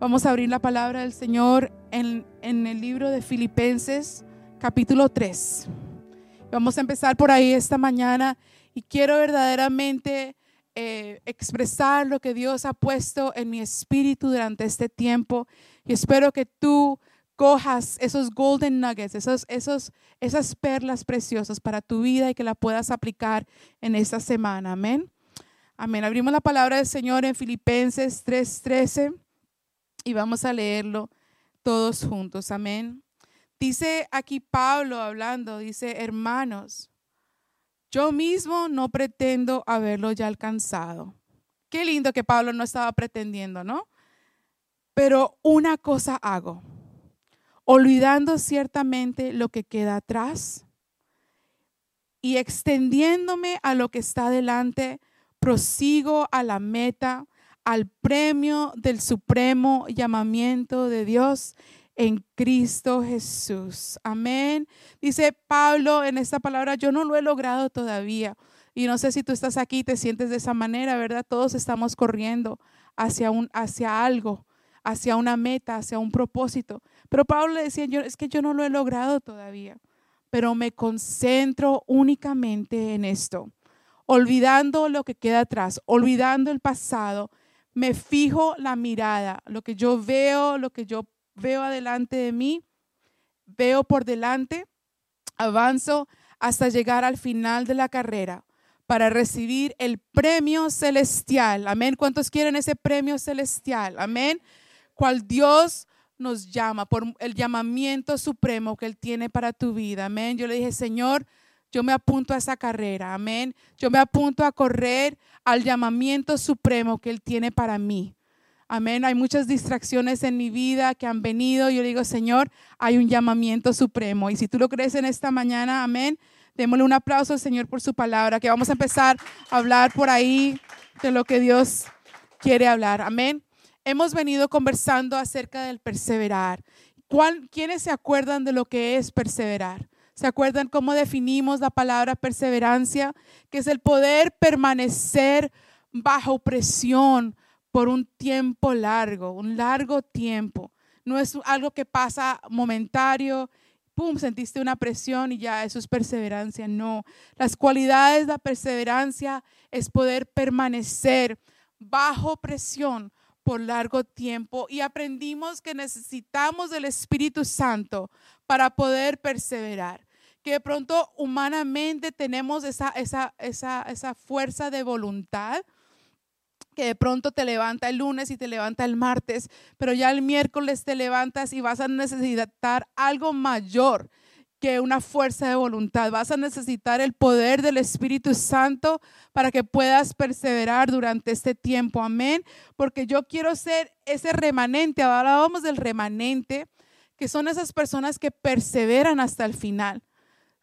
Vamos a abrir la palabra del Señor en, el libro de Filipenses, capítulo 3. Vamos a empezar por ahí esta mañana y quiero verdaderamente eh, expresar lo que Dios ha puesto en mi espíritu durante este tiempo y espero que tú cojas esos golden nuggets, esos, esos, esas perlas preciosas para tu vida y que la puedas aplicar en esta semana. Amén. Amén. Abrimos la palabra del Señor en Filipenses 3:13 y vamos a leerlo todos juntos. Amén. Dice aquí Pablo hablando, dice, hermanos, yo mismo no pretendo haberlo ya alcanzado. Qué lindo que Pablo no estaba pretendiendo, ¿no? Pero una cosa hago, olvidando ciertamente lo que queda atrás y extendiéndome a lo que está delante, prosigo a la meta al premio del supremo llamamiento de Dios en Cristo Jesús. Amén. Dice Pablo en esta palabra, yo no lo he logrado todavía. Y no sé si tú estás aquí y te sientes de esa manera, ¿verdad? Todos estamos corriendo hacia, un, hacia algo, hacia una meta, hacia un propósito. Pero Pablo le decía, yo, es que yo no lo he logrado todavía, pero me concentro únicamente en esto, olvidando lo que queda atrás, olvidando el pasado me fijo la mirada, lo que yo veo, lo que yo veo adelante de mí, veo por delante, avanzo hasta llegar al final de la carrera para recibir el premio celestial. Amén. ¿Cuántos quieren ese premio celestial? Amén. Cual Dios nos llama por el llamamiento supremo que Él tiene para tu vida. Amén. Yo le dije, Señor, yo me apunto a esa carrera, amén. Yo me apunto a correr al llamamiento supremo que Él tiene para mí. Amén. Hay muchas distracciones en mi vida que han venido. Yo digo, Señor, hay un llamamiento supremo. Y si tú lo crees en esta mañana, amén, démosle un aplauso al Señor por su palabra, que vamos a empezar a hablar por ahí de lo que Dios quiere hablar. Amén. Hemos venido conversando acerca del perseverar. ¿Quiénes se acuerdan de lo que es perseverar? ¿Se acuerdan cómo definimos la palabra perseverancia? Que es el poder permanecer bajo presión por un tiempo largo, un largo tiempo. No es algo que pasa momentario, pum, sentiste una presión y ya eso es perseverancia. No, las cualidades de la perseverancia es poder permanecer bajo presión por largo tiempo y aprendimos que necesitamos del Espíritu Santo para poder perseverar que de pronto humanamente tenemos esa, esa, esa, esa fuerza de voluntad que de pronto te levanta el lunes y te levanta el martes, pero ya el miércoles te levantas y vas a necesitar algo mayor que una fuerza de voluntad. Vas a necesitar el poder del Espíritu Santo para que puedas perseverar durante este tiempo. Amén. Porque yo quiero ser ese remanente. Vamos del remanente, que son esas personas que perseveran hasta el final.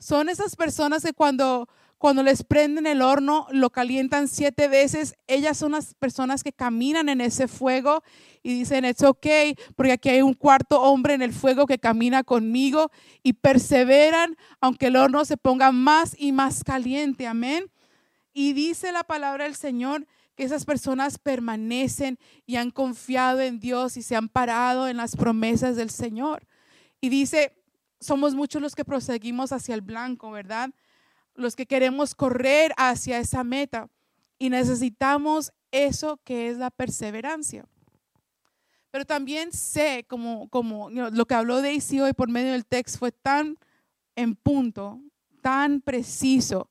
Son esas personas que cuando, cuando les prenden el horno, lo calientan siete veces. Ellas son las personas que caminan en ese fuego y dicen, it's okay, porque aquí hay un cuarto hombre en el fuego que camina conmigo y perseveran aunque el horno se ponga más y más caliente. Amén. Y dice la palabra del Señor que esas personas permanecen y han confiado en Dios y se han parado en las promesas del Señor. Y dice, somos muchos los que proseguimos hacia el blanco, ¿verdad? Los que queremos correr hacia esa meta y necesitamos eso que es la perseverancia. Pero también sé, como, como lo que habló Daisy hoy por medio del texto fue tan en punto, tan preciso.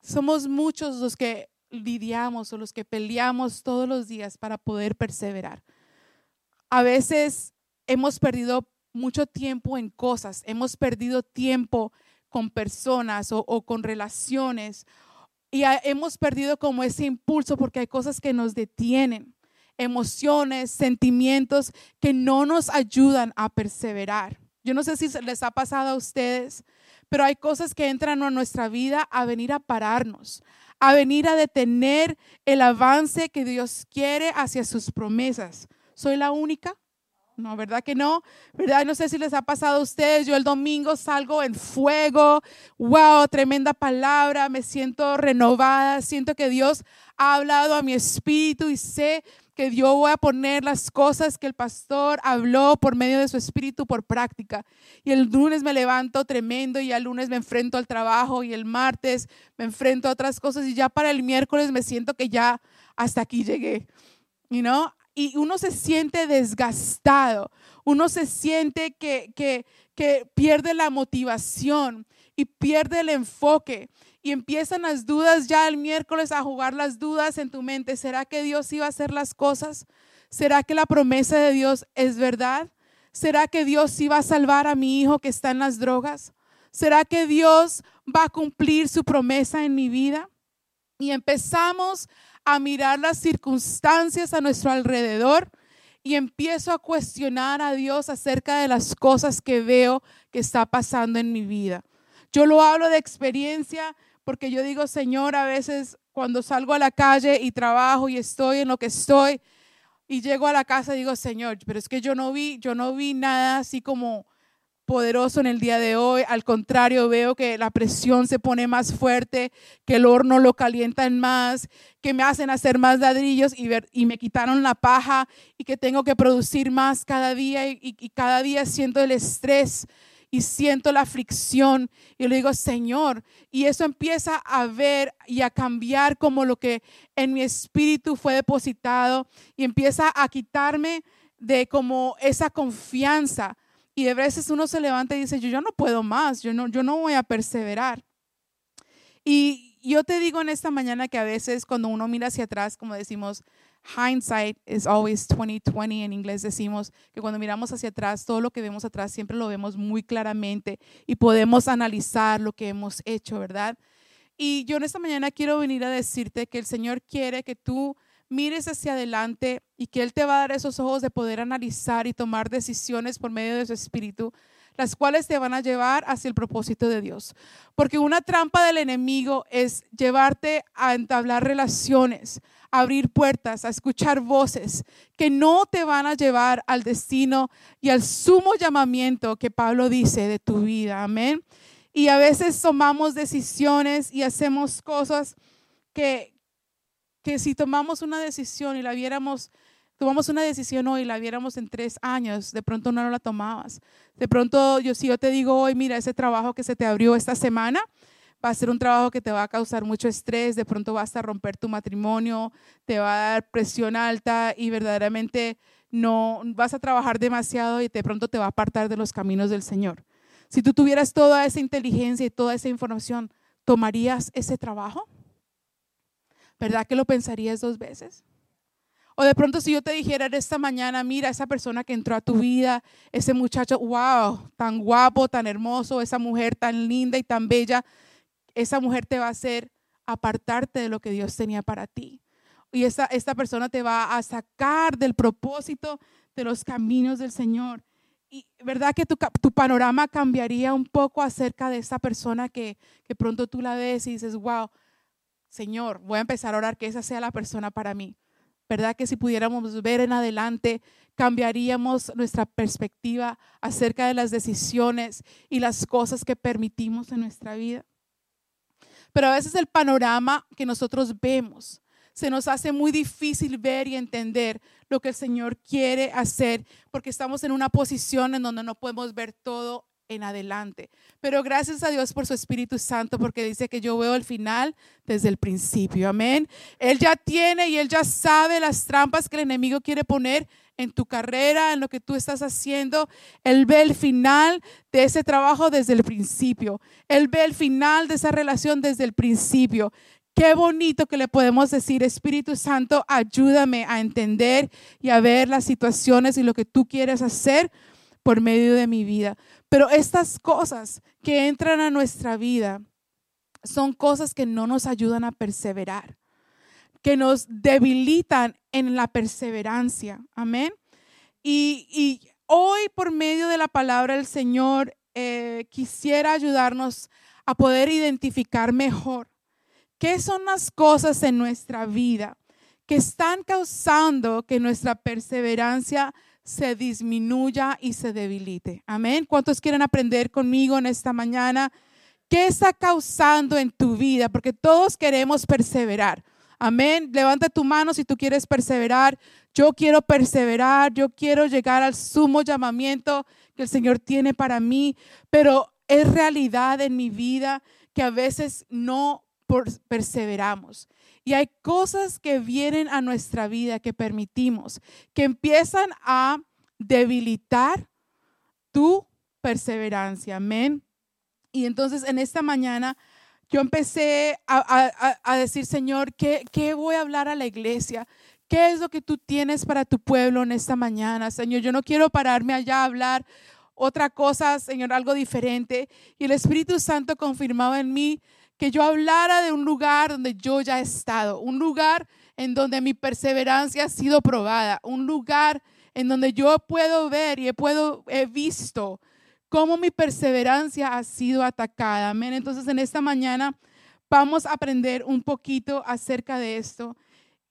Somos muchos los que lidiamos o los que peleamos todos los días para poder perseverar. A veces hemos perdido mucho tiempo en cosas, hemos perdido tiempo con personas o, con relaciones y hemos perdido como ese impulso porque hay cosas que nos detienen, emociones, sentimientos que no nos ayudan a perseverar. Yo no sé si les ha pasado a ustedes, pero hay cosas que entran a nuestra vida a venir a pararnos, a venir a detener el avance que Dios quiere hacia sus promesas. ¿Soy la única? No, ¿verdad que no? ¿Verdad? No sé si les ha pasado a ustedes. Yo el domingo salgo en fuego. Wow, tremenda palabra. Me siento renovada. Siento que Dios ha hablado a mi espíritu y sé que yo voy a poner las cosas que el pastor habló por medio de su espíritu por práctica. Y el lunes me levanto tremendo y el lunes me enfrento al trabajo y el martes me enfrento a otras cosas y ya para el miércoles me siento que ya hasta aquí llegué. You know? Y uno se siente desgastado, uno se siente que, que, que pierde la motivación y pierde el enfoque y empiezan las dudas ya el miércoles a jugar las dudas en tu mente. ¿Será que Dios iba a hacer las cosas? ¿Será que la promesa de Dios es verdad? ¿Será que Dios iba a salvar a mi hijo que está en las drogas? ¿Será que Dios va a cumplir su promesa en mi vida? Y empezamos a mirar las circunstancias a nuestro alrededor y empiezo a cuestionar a Dios acerca de las cosas que veo que está pasando en mi vida. Yo lo hablo de experiencia porque yo digo, Señor, a veces cuando salgo a la calle y trabajo y estoy en lo que estoy y llego a la casa digo, Señor, pero es que yo no vi, yo no vi nada así como poderoso en el día de hoy. Al contrario, veo que la presión se pone más fuerte, que el horno lo calientan más, que me hacen hacer más ladrillos y, ver, y me quitaron la paja y que tengo que producir más cada día y, cada día siento el estrés y siento la aflicción y le digo, Señor, y eso empieza a ver y a cambiar como lo que en mi espíritu fue depositado y empieza a quitarme de como esa confianza. Y de veces uno se levanta y dice, yo, yo no puedo más, yo no, yo no voy a perseverar. Y yo te digo en esta mañana que a veces cuando uno mira hacia atrás, como decimos, hindsight is always 2020 en inglés decimos que cuando miramos hacia atrás, todo lo que vemos atrás siempre lo vemos muy claramente y podemos analizar lo que hemos hecho, ¿verdad? Y yo en esta mañana quiero venir a decirte que el Señor quiere que tú mires hacia adelante y que Él te va a dar esos ojos de poder analizar y tomar decisiones por medio de su espíritu las cuales te van a llevar hacia el propósito de Dios. Porque una trampa del enemigo es llevarte a entablar relaciones, a abrir puertas, a escuchar voces que no te van a llevar al destino y al sumo llamamiento que Pablo dice de tu vida. Amén. Y a veces tomamos decisiones y hacemos cosas que, que si tomamos una decisión y la viéramos tomamos una decisión hoy y la viéramos en tres años, de pronto no la tomabas. De pronto, yo si yo te digo hoy, mira, ese trabajo que se te abrió esta semana, va a ser un trabajo que te va a causar mucho estrés, de pronto vas a romper tu matrimonio, te va a dar presión alta y verdaderamente no vas a trabajar demasiado y de pronto te va a apartar de los caminos del Señor. Si tú tuvieras toda esa inteligencia y toda esa información, ¿tomarías ese trabajo? ¿Verdad que lo pensarías dos veces? O de pronto si yo te dijera esta mañana, mira, esa persona que entró a tu vida, ese muchacho, wow, tan guapo, tan hermoso, esa mujer tan linda y tan bella, esa mujer te va a hacer apartarte de lo que Dios tenía para ti. Y esta, esta persona te va a sacar del propósito de los caminos del Señor. Y verdad que tu, tu panorama cambiaría un poco acerca de esa persona que, que pronto tú la ves y dices, wow, Señor, voy a empezar a orar que esa sea la persona para mí. ¿Verdad que si pudiéramos ver en adelante, cambiaríamos nuestra perspectiva acerca de las decisiones y las cosas que permitimos en nuestra vida? Pero a veces el panorama que nosotros vemos se nos hace muy difícil ver y entender lo que el Señor quiere hacer porque estamos en una posición en donde no podemos ver todo en adelante. Pero gracias a Dios por su Espíritu Santo, porque dice que yo veo el final desde el principio. Amén. Él ya tiene y él ya sabe las trampas que el enemigo quiere poner en tu carrera, en lo que tú estás haciendo. Él ve el final de ese trabajo desde el principio. Él ve el final de esa relación desde el principio. Qué bonito que le podemos decir, Espíritu Santo, ayúdame a entender y a ver las situaciones y lo que tú quieres hacer por medio de mi vida. Pero estas cosas que entran a nuestra vida son cosas que no nos ayudan a perseverar, que nos debilitan en la perseverancia. Amén. Y, hoy por medio de la palabra del Señor eh, quisiera ayudarnos a poder identificar mejor qué son las cosas en nuestra vida que están causando que nuestra perseverancia se disminuya y se debilite. Amén. ¿Cuántos quieren aprender conmigo en esta mañana? ¿Qué está causando en tu vida? Porque todos queremos perseverar. Amén. Levanta tu mano si tú quieres perseverar. yo quiero perseverar, yo quiero llegar al sumo llamamiento que el Señor tiene para mí, pero es realidad en mi vida que a veces no perseveramos. Y hay cosas que vienen a nuestra vida que permitimos, que empiezan a debilitar tu perseverancia. Amén. Y entonces en esta mañana yo empecé a, decir, Señor, ¿qué, ¿qué voy a hablar a la iglesia? ¿Qué es lo que tú tienes para tu pueblo en esta mañana, Señor? Yo no quiero pararme allá a hablar otra cosa, Señor, algo diferente. Y el Espíritu Santo confirmaba en mí que yo hablara de un lugar donde yo ya he estado, un lugar en donde mi perseverancia ha sido probada, un lugar en donde yo puedo ver y he, visto cómo mi perseverancia ha sido atacada. Amén. Entonces en esta mañana vamos a aprender un poquito acerca de esto.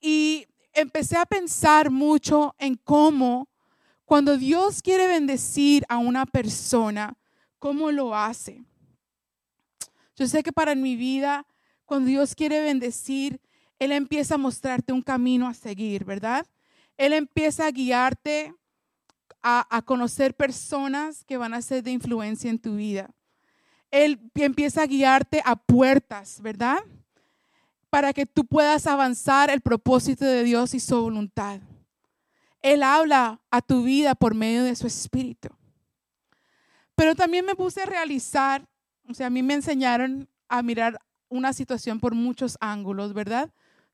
Y empecé a pensar mucho en cómo cuando Dios quiere bendecir a una persona, ¿cómo lo hace? Yo sé que para mi vida, cuando Dios quiere bendecir, Él empieza a mostrarte un camino a seguir, ¿verdad? Él empieza a guiarte a, conocer personas que van a ser de influencia en tu vida. Él empieza a guiarte a puertas, ¿verdad? Para que tú puedas avanzar el propósito de Dios y su voluntad. Él habla a tu vida por medio de su espíritu. Pero también me puse a realizar o sea, a mí me enseñaron a mirar una situación por muchos ángulos, ¿verdad?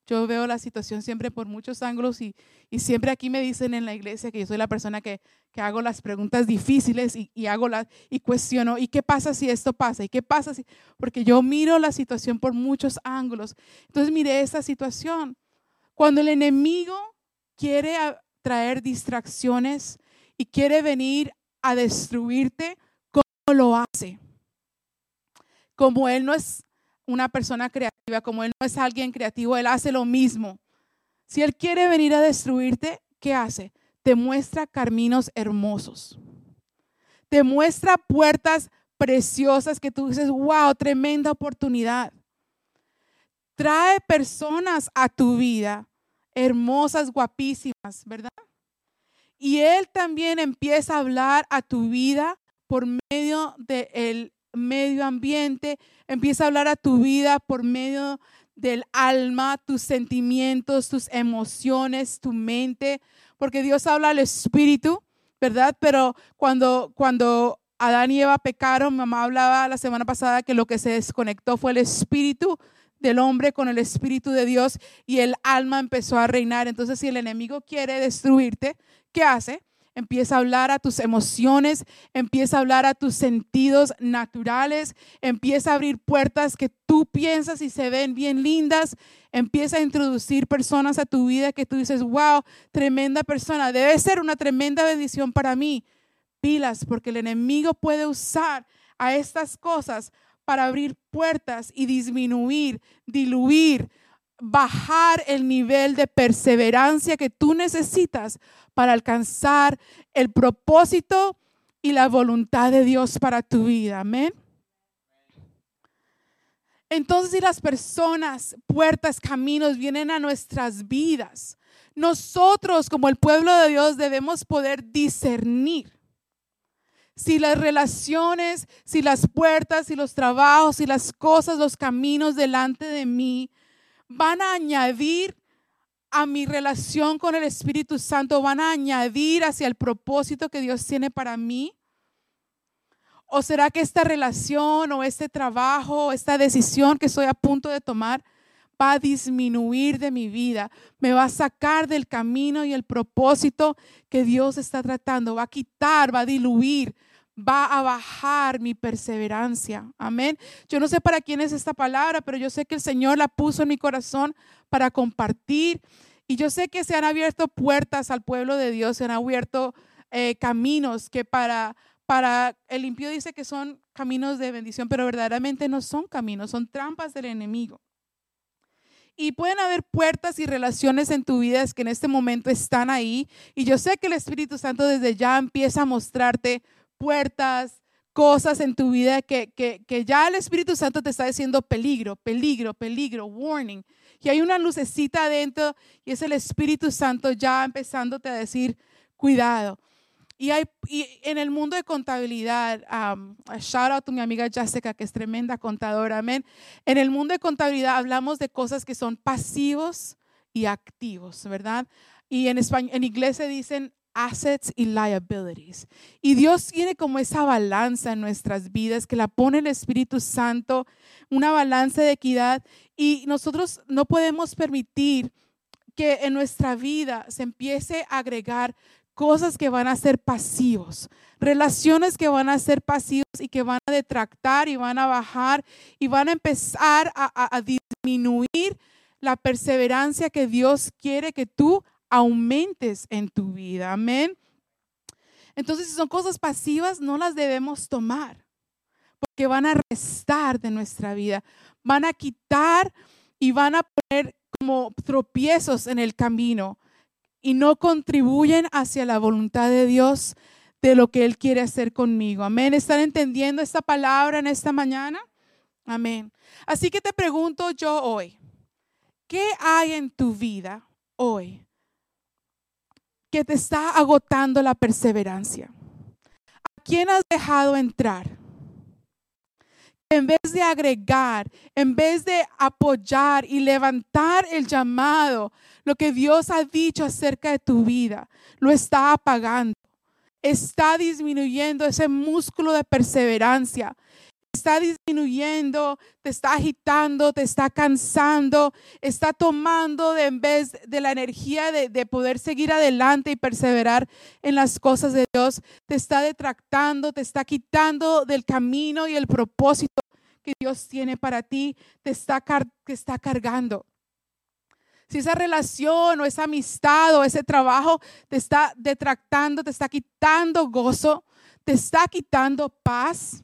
Yo veo la situación siempre por muchos ángulos y, siempre aquí me dicen en la iglesia que yo soy la persona que, hago las preguntas difíciles y, hago las, y cuestiono, ¿y qué pasa si esto pasa? ¿Y qué pasa si? Porque yo miro la situación por muchos ángulos. Entonces miré esta situación. Cuando el enemigo quiere traer distracciones y quiere venir a destruirte, ¿cómo lo hace? Como Él no es una persona creativa, como Él no es alguien creativo, Él hace lo mismo. Si Él quiere venir a destruirte, ¿qué hace? Te muestra caminos hermosos. Te muestra puertas preciosas que tú dices, wow, tremenda oportunidad. Trae personas a tu vida, hermosas, guapísimas, ¿verdad? Y Él también empieza a hablar a tu vida por medio del medio ambiente, empieza a hablar a tu vida por medio del alma, tus sentimientos, tus emociones, tu mente, porque Dios habla al espíritu, ¿verdad? Pero cuando, cuando Adán y Eva pecaron, mamá hablaba la semana pasada que lo que se desconectó fue el espíritu del hombre con el espíritu de Dios y el alma empezó a reinar. Entonces, si el enemigo quiere destruirte, ¿qué hace? Empieza a hablar a tus emociones, empieza a hablar a tus sentidos naturales, empieza a abrir puertas que tú piensas y se ven bien lindas, empieza a introducir personas a tu vida que tú dices, wow, tremenda persona, debe ser una tremenda bendición para mí. Pilas, porque el enemigo puede usar a estas cosas para abrir puertas y disminuir, diluir, bajar el nivel de perseverancia que tú necesitas para alcanzar el propósito y la voluntad de Dios para tu vida. Amén. Entonces, si las personas, puertas, caminos vienen a nuestras vidas, nosotros como el pueblo de Dios debemos poder discernir si las relaciones, si las puertas, si los trabajos, si las cosas, los caminos delante de mí van a añadir a mi relación con el Espíritu Santo, van a añadir hacia el propósito que Dios tiene para mí? ¿O será que esta relación o este trabajo, o esta decisión que estoy a punto de tomar va a disminuir de mi vida? Me va a sacar del camino y el propósito que Dios está tratando, va a quitar, va a diluir, va a bajar mi perseverancia. Amén. Yo no sé para quién es esta palabra, pero yo sé que el Señor la puso en mi corazón para compartir. Y yo sé que se han abierto puertas al pueblo de Dios, se han abierto eh, caminos que para, para el impío dice que son caminos de bendición, pero verdaderamente no son caminos, son trampas del enemigo. Y pueden haber puertas y relaciones en tu vida que en este momento están ahí. Y yo sé que el Espíritu Santo desde ya empieza a mostrarte puertas, cosas en tu vida que, que, que ya el Espíritu Santo te está diciendo peligro, peligro, peligro, warning. y hay una lucecita adentro y es el Espíritu Santo ya empezándote a decir, cuidado. Y, hay, en el mundo de contabilidad, um, shout out a mi amiga Jessica, que es tremenda contadora, amén. En el mundo de contabilidad hablamos de cosas que son pasivos y activos, ¿verdad? Y en, español, en inglés se dicen assets y liabilities. Y Dios tiene como esa balanza en nuestras vidas que la pone el Espíritu Santo, una balanza de equidad. Y nosotros no podemos permitir que en nuestra vida se empiece a agregar cosas que van a ser pasivos, relaciones que van a ser pasivos y que van a detractar y van a bajar y van a empezar a, disminuir la perseverancia que Dios quiere que tú aumentes en tu vida. Amén. Entonces, si son cosas pasivas, no las debemos tomar, porque van a restar de nuestra vida, van a quitar y van a poner como tropiezos en el camino y no contribuyen hacia la voluntad de Dios de lo que Él quiere hacer conmigo. Amén. ¿Están entendiendo esta palabra en esta mañana? Amén. Así que te pregunto yo hoy, ¿qué hay en tu vida hoy que te está agotando la perseverancia? ¿A quién has dejado entrar? en vez de agregar, en vez de apoyar y levantar el llamado, lo que Dios ha dicho acerca de tu vida, lo está apagando. Está disminuyendo ese músculo de perseverancia. Está disminuyendo, te está agitando, te está cansando, está tomando de, en vez de la energía de, de poder seguir adelante y perseverar en las cosas de Dios, te está detractando, te está quitando del camino y el propósito que Dios tiene para ti, te está, te está cargando. Si esa relación o esa amistad o ese trabajo te está detractando, te está quitando gozo, te está quitando paz,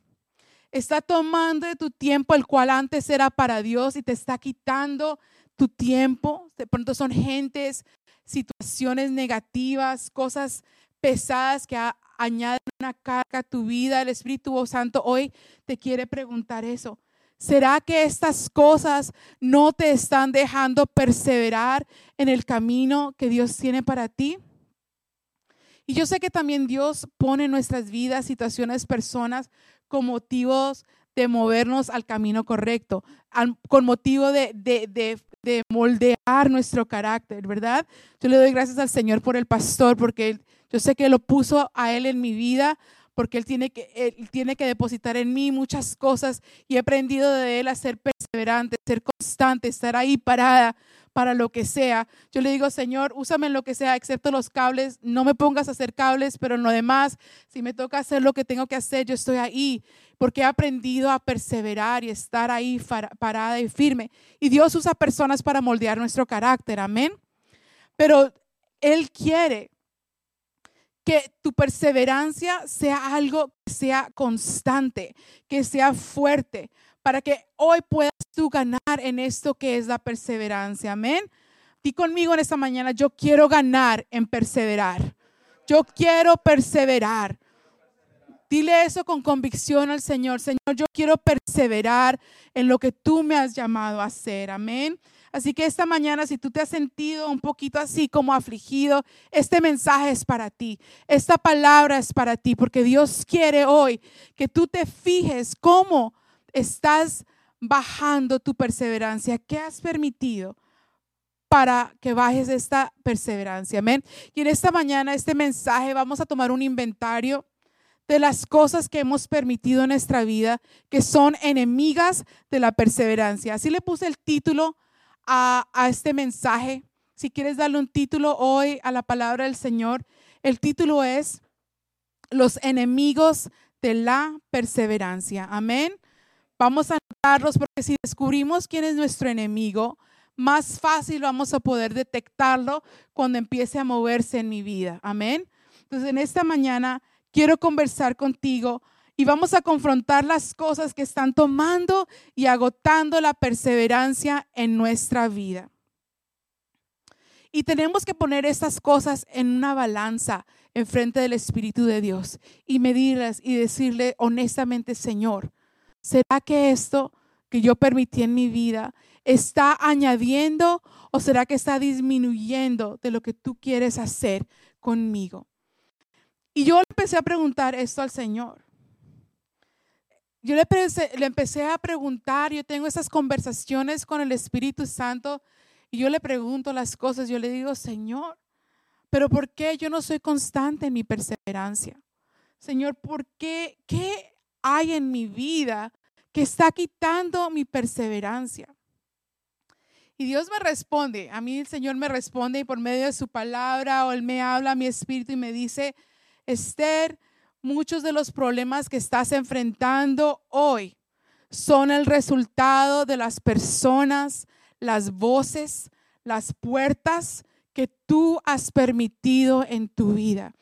está tomando de tu tiempo el cual antes era para Dios y te está quitando tu tiempo. De pronto son gentes, situaciones negativas, cosas pesadas que añaden una carga a tu vida. El Espíritu Santo hoy te quiere preguntar eso. ¿Será que estas cosas no te están dejando perseverar en el camino que Dios tiene para ti? Y yo sé que también Dios pone en nuestras vidas situaciones, personas con motivos de movernos al camino correcto, con motivo de, de, de, moldear nuestro carácter, ¿verdad? Yo le doy gracias al Señor por el pastor, porque yo sé que lo puso a él en mi vida porque Él tiene, que, él tiene que depositar en mí muchas cosas y he aprendido de Él a ser perseverante, ser constante, estar ahí parada para lo que sea. Yo le digo, Señor, úsame en lo que sea, excepto los cables, no me pongas a hacer cables, pero en lo demás, si me toca hacer lo que tengo que hacer, yo estoy ahí, porque he aprendido a perseverar y estar ahí parada y firme. Y Dios usa personas para moldear nuestro carácter, amén. Pero Él quiere que tu perseverancia sea algo que sea constante, que sea fuerte, para que hoy puedas tú ganar en esto que es la perseverancia. Amén. Di conmigo en esta mañana, yo quiero ganar en perseverar. Yo quiero perseverar. Dile eso con convicción al Señor. Señor, yo quiero perseverar en lo que tú me has llamado a hacer. Amén. Así que esta mañana, si tú te has sentido un poquito así como afligido, este mensaje es para ti. Esta palabra es para ti, porque Dios quiere hoy que tú te fijes cómo estás bajando tu perseverancia. ¿Qué has permitido? para que bajes esta perseverancia. Amén. Y en esta mañana, este mensaje, vamos a tomar un inventario de las cosas que hemos permitido en nuestra vida que son enemigas de la perseverancia. Así le puse el título a, este mensaje, si quieres darle un título hoy a la palabra del Señor, el título es Los enemigos de la perseverancia. Amén. Vamos a anotarlos porque si descubrimos quién es nuestro enemigo, más fácil vamos a poder detectarlo cuando empiece a moverse en mi vida. Amén. Entonces, en esta mañana quiero conversar contigo y vamos a confrontar las cosas que están tomando y agotando la perseverancia en nuestra vida. Y tenemos que poner estas cosas en una balanza en frente del Espíritu de Dios y medirlas y decirle honestamente, Señor, ¿será que esto que yo permití en mi vida está añadiendo o será que está disminuyendo de lo que tú quieres hacer conmigo? Y yo empecé a preguntar esto al Señor. Yo le empecé, a preguntar, yo tengo esas conversaciones con el Espíritu Santo y yo le pregunto las cosas, yo le digo, Señor, pero ¿por qué yo no soy constante en mi perseverancia? Señor, ¿por qué? ¿Qué hay en mi vida que está quitando mi perseverancia? Y Dios me responde, a mí el Señor me responde y por medio de su palabra o Él me habla a mi espíritu y me dice, Esther, muchos de los problemas que estás enfrentando hoy son el resultado de las personas, las voces, las puertas que tú has permitido en tu vida.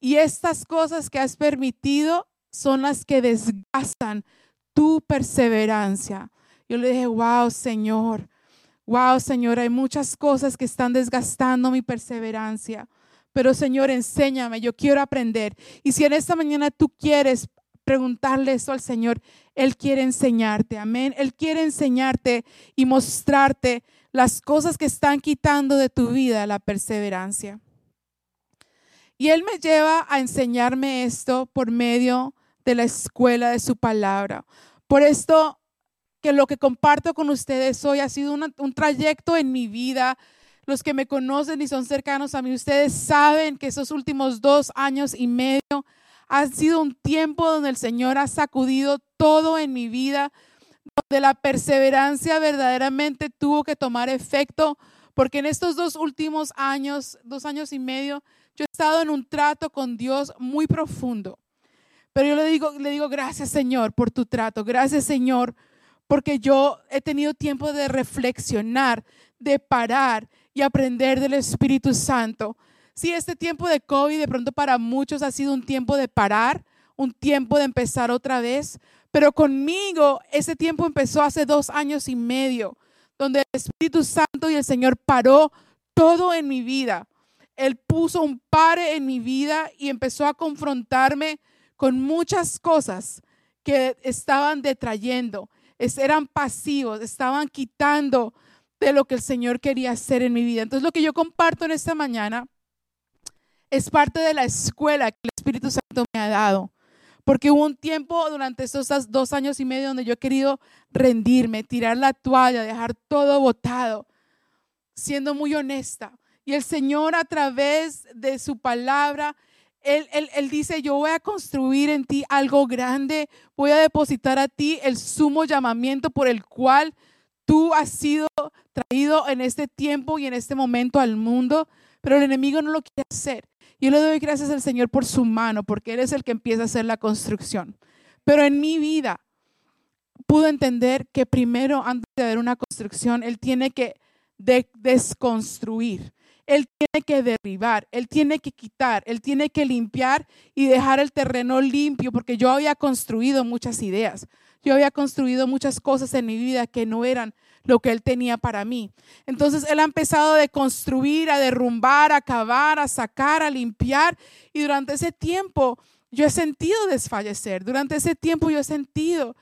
Y estas cosas que has permitido son las que desgastan tu perseverancia. Yo le dije, wow, Señor, wow, Señor, hay muchas cosas que están desgastando mi perseverancia. Pero Señor, enséñame, yo quiero aprender. Y si en esta mañana tú quieres preguntarle eso al Señor, Él quiere enseñarte, amén. Él quiere enseñarte y mostrarte las cosas que están quitando de tu vida la perseverancia. Y Él me lleva a enseñarme esto por medio de la escuela de su palabra. Por esto que lo que comparto con ustedes hoy ha sido un trayecto en mi vida. Los que me conocen y son cercanos a mí, ustedes saben que esos últimos dos años y medio ha sido un tiempo donde el Señor ha sacudido todo en mi vida, donde la perseverancia verdaderamente tuvo que tomar efecto, porque en estos dos últimos años, dos años y medio, yo he estado en un trato con Dios muy profundo. Pero yo le digo, le digo, gracias Señor por tu trato, gracias Señor, porque yo he tenido tiempo de reflexionar, de parar y aprender del Espíritu Santo. Si este tiempo de COVID de pronto para muchos ha sido un tiempo de parar, un tiempo de empezar otra vez, pero conmigo ese tiempo empezó hace dos años y medio, donde el Espíritu Santo y el Señor paró todo en mi vida. Él puso un pare en mi vida y empezó a confrontarme con muchas cosas que estaban detrayendo, eran pasivos, estaban quitando de lo que el Señor quería hacer en mi vida. Entonces lo que yo comparto en esta mañana es parte de la escuela que el Espíritu Santo me ha dado. Porque hubo un tiempo durante estos dos años y medio donde yo he querido rendirme, tirar la toalla, dejar todo botado, siendo muy honesta. Y el Señor a través de su palabra, él, él, dice, yo voy a construir en ti algo grande, voy a depositar a ti el sumo llamamiento por el cual tú has sido traído en este tiempo y en este momento al mundo, pero el enemigo no lo quiere hacer. Yo le doy gracias al Señor por su mano, porque Él es el que empieza a hacer la construcción. Pero en mi vida pude entender que primero, antes de haber una construcción, Él tiene que desconstruir. Él tiene que derribar, Él tiene que quitar, Él tiene que limpiar y dejar el terreno limpio, porque yo había construido muchas ideas, yo había construido muchas cosas en mi vida que no eran lo que Él tenía para mí. Entonces Él ha empezado a construir, a derrumbar, a cavar, a sacar, a limpiar. Y durante ese tiempo yo he sentido desfallecer. Durante ese tiempo yo he sentido,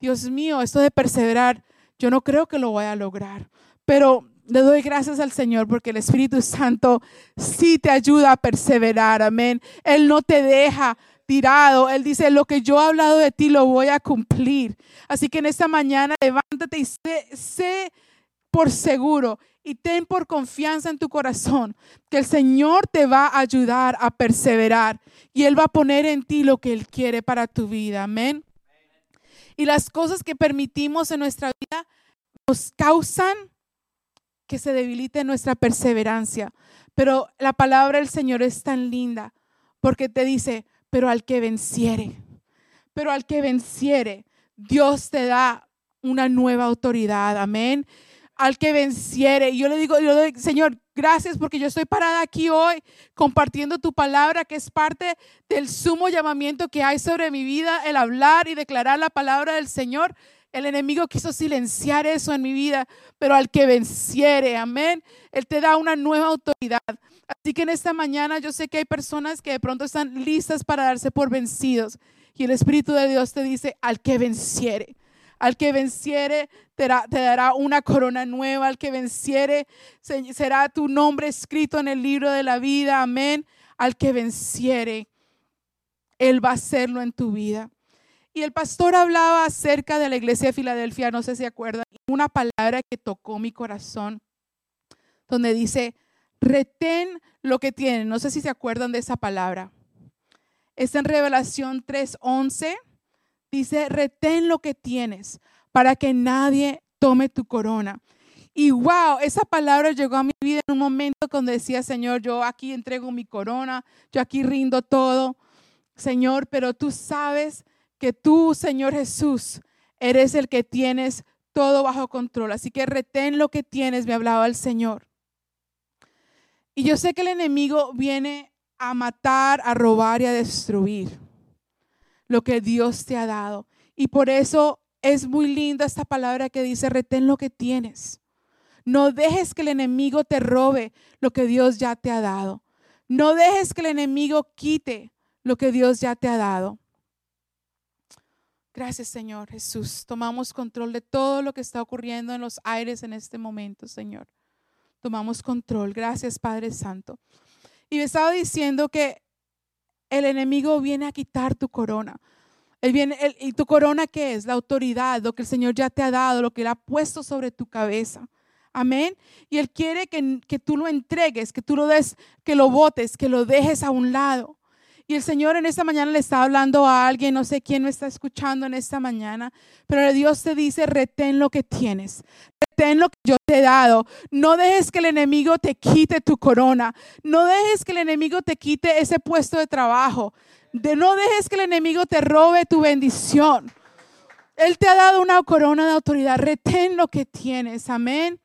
Dios mío, esto de perseverar, yo no creo que lo voy a lograr. Pero le doy gracias al Señor porque el Espíritu Santo sí te ayuda a perseverar. Amén. Él no te deja tirado. Él dice, lo que yo he hablado de ti lo voy a cumplir. Así que en esta mañana levántate y sé, por seguro y ten por confianza en tu corazón que el Señor te va a ayudar a perseverar y Él va a poner en ti lo que Él quiere para tu vida. Amén. Y las cosas que permitimos en nuestra vida nos causan que se debilite nuestra perseverancia. Pero la palabra del Señor es tan linda porque te dice, pero al que venciere, pero al que venciere, Dios te da una nueva autoridad, amén. Al que venciere, yo le digo, yo le digo, Señor, gracias porque yo estoy parada aquí hoy compartiendo tu palabra, que es parte del sumo llamamiento que hay sobre mi vida, el hablar y declarar la palabra del Señor. El enemigo quiso silenciar eso en mi vida, pero al que venciere, amén, Él te da una nueva autoridad. Así que en esta mañana yo sé que hay personas que de pronto están listas para darse por vencidos. Y el Espíritu de Dios te dice, al que venciere, Al que venciere te, dará una corona nueva. Al que venciere será tu nombre escrito en el libro de la vida. Amén. Al que venciere, Él va a hacerlo en tu vida. Y el pastor hablaba acerca de la iglesia de Filadelfia, no sé si acuerdan, una palabra que tocó mi corazón, donde dice, retén lo que tienen. No sé si se acuerdan de esa palabra. Es en Revelación 3:11. Dice, retén lo que tienes para que nadie tome tu corona. Y wow, esa palabra llegó a mi vida en un momento cuando decía, Señor, yo aquí entrego mi corona, yo aquí rindo todo. Señor, pero tú sabes que tú, Señor Jesús, eres el que tienes todo bajo control. Así que retén lo que tienes, me hablaba el Señor. Y yo sé que el enemigo viene a matar, a robar y a destruir lo que Dios te ha dado. Y por eso es muy linda esta palabra que dice, retén lo que tienes. No dejes que el enemigo te robe lo que Dios ya te ha dado. No dejes que el enemigo quite lo que Dios ya te ha dado. Gracias, Señor Jesús. Tomamos control de todo lo que está ocurriendo en los aires en este momento, Señor. Tomamos control. Gracias, Padre Santo. Y me estaba diciendo que el enemigo viene a quitar tu corona. Él viene, ¿Y tu corona qué es? La autoridad, lo que el Señor ya te ha dado, lo que Él ha puesto sobre tu cabeza. Amén. Y Él quiere que, que tú lo entregues, que tú lo des, que lo botes, que lo dejes a un lado. Y el Señor en esta mañana le está hablando a alguien, no sé quién me está escuchando en esta mañana, pero Dios te dice, retén lo que tienes, retén lo que yo te he dado. No dejes que el enemigo te quite tu corona, no dejes que el enemigo te quite ese puesto de trabajo, de, no dejes que el enemigo te robe tu bendición. Él te ha dado una corona de autoridad, retén lo que tienes, amén.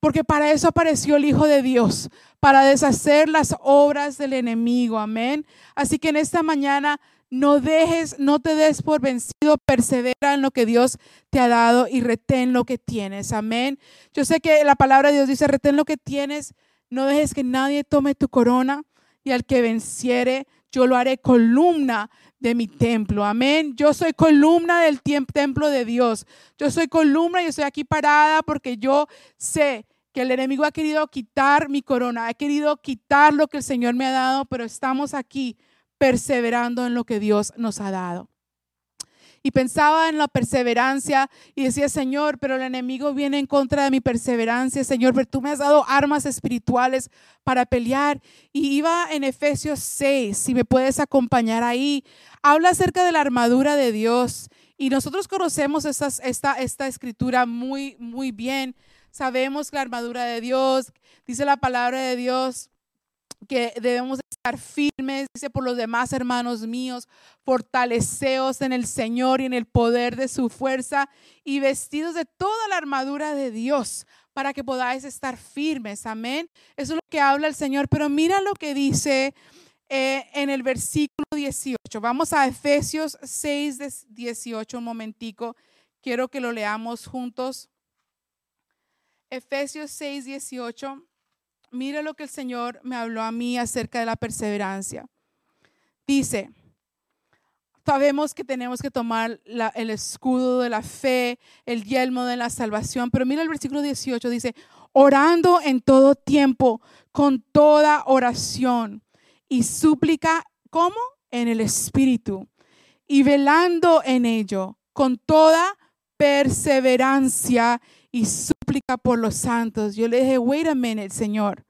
Porque para eso apareció el Hijo de Dios, para deshacer las obras del enemigo. Amén. Así que en esta mañana no dejes, no te des por vencido, persevera en lo que Dios te ha dado y retén lo que tienes. Amén. Yo sé que la palabra de Dios dice, retén lo que tienes, no dejes que nadie tome tu corona y al que venciere, yo lo haré columna de mi templo. Amén. Yo soy columna del templo de Dios. Yo soy columna y estoy aquí parada porque yo sé que el enemigo ha querido quitar mi corona, ha querido quitar lo que el Señor me ha dado, pero estamos aquí perseverando en lo que Dios nos ha dado. Y pensaba en la perseverancia y decía, Señor, pero el enemigo viene en contra de mi perseverancia, Señor, pero tú me has dado armas espirituales para pelear. Y iba en Efesios 6, si me puedes acompañar ahí, habla acerca de la armadura de Dios. Y nosotros conocemos esta, esta escritura muy, muy bien. Sabemos la armadura de Dios, dice la palabra de Dios que debemos estar firmes, dice por los demás hermanos míos, fortaleceos en el Señor y en el poder de su fuerza y vestidos de toda la armadura de Dios para que podáis estar firmes. Amén. Eso es lo que habla el Señor, pero mira lo que dice eh, en el versículo 18. Vamos a Efesios 6, 18, un momentico. Quiero que lo leamos juntos. Efesios 6, 18. Mira lo que el Señor me habló a mí acerca de la perseverancia. Dice, sabemos que tenemos que tomar el escudo de la fe, el yelmo de la salvación, pero mira el versículo 18, dice, orando en todo tiempo, con toda oración y súplica, ¿cómo? En el Espíritu, y velando en ello, con toda perseverancia y súplica por los santos. Yo le dije, wait a minute, Señor.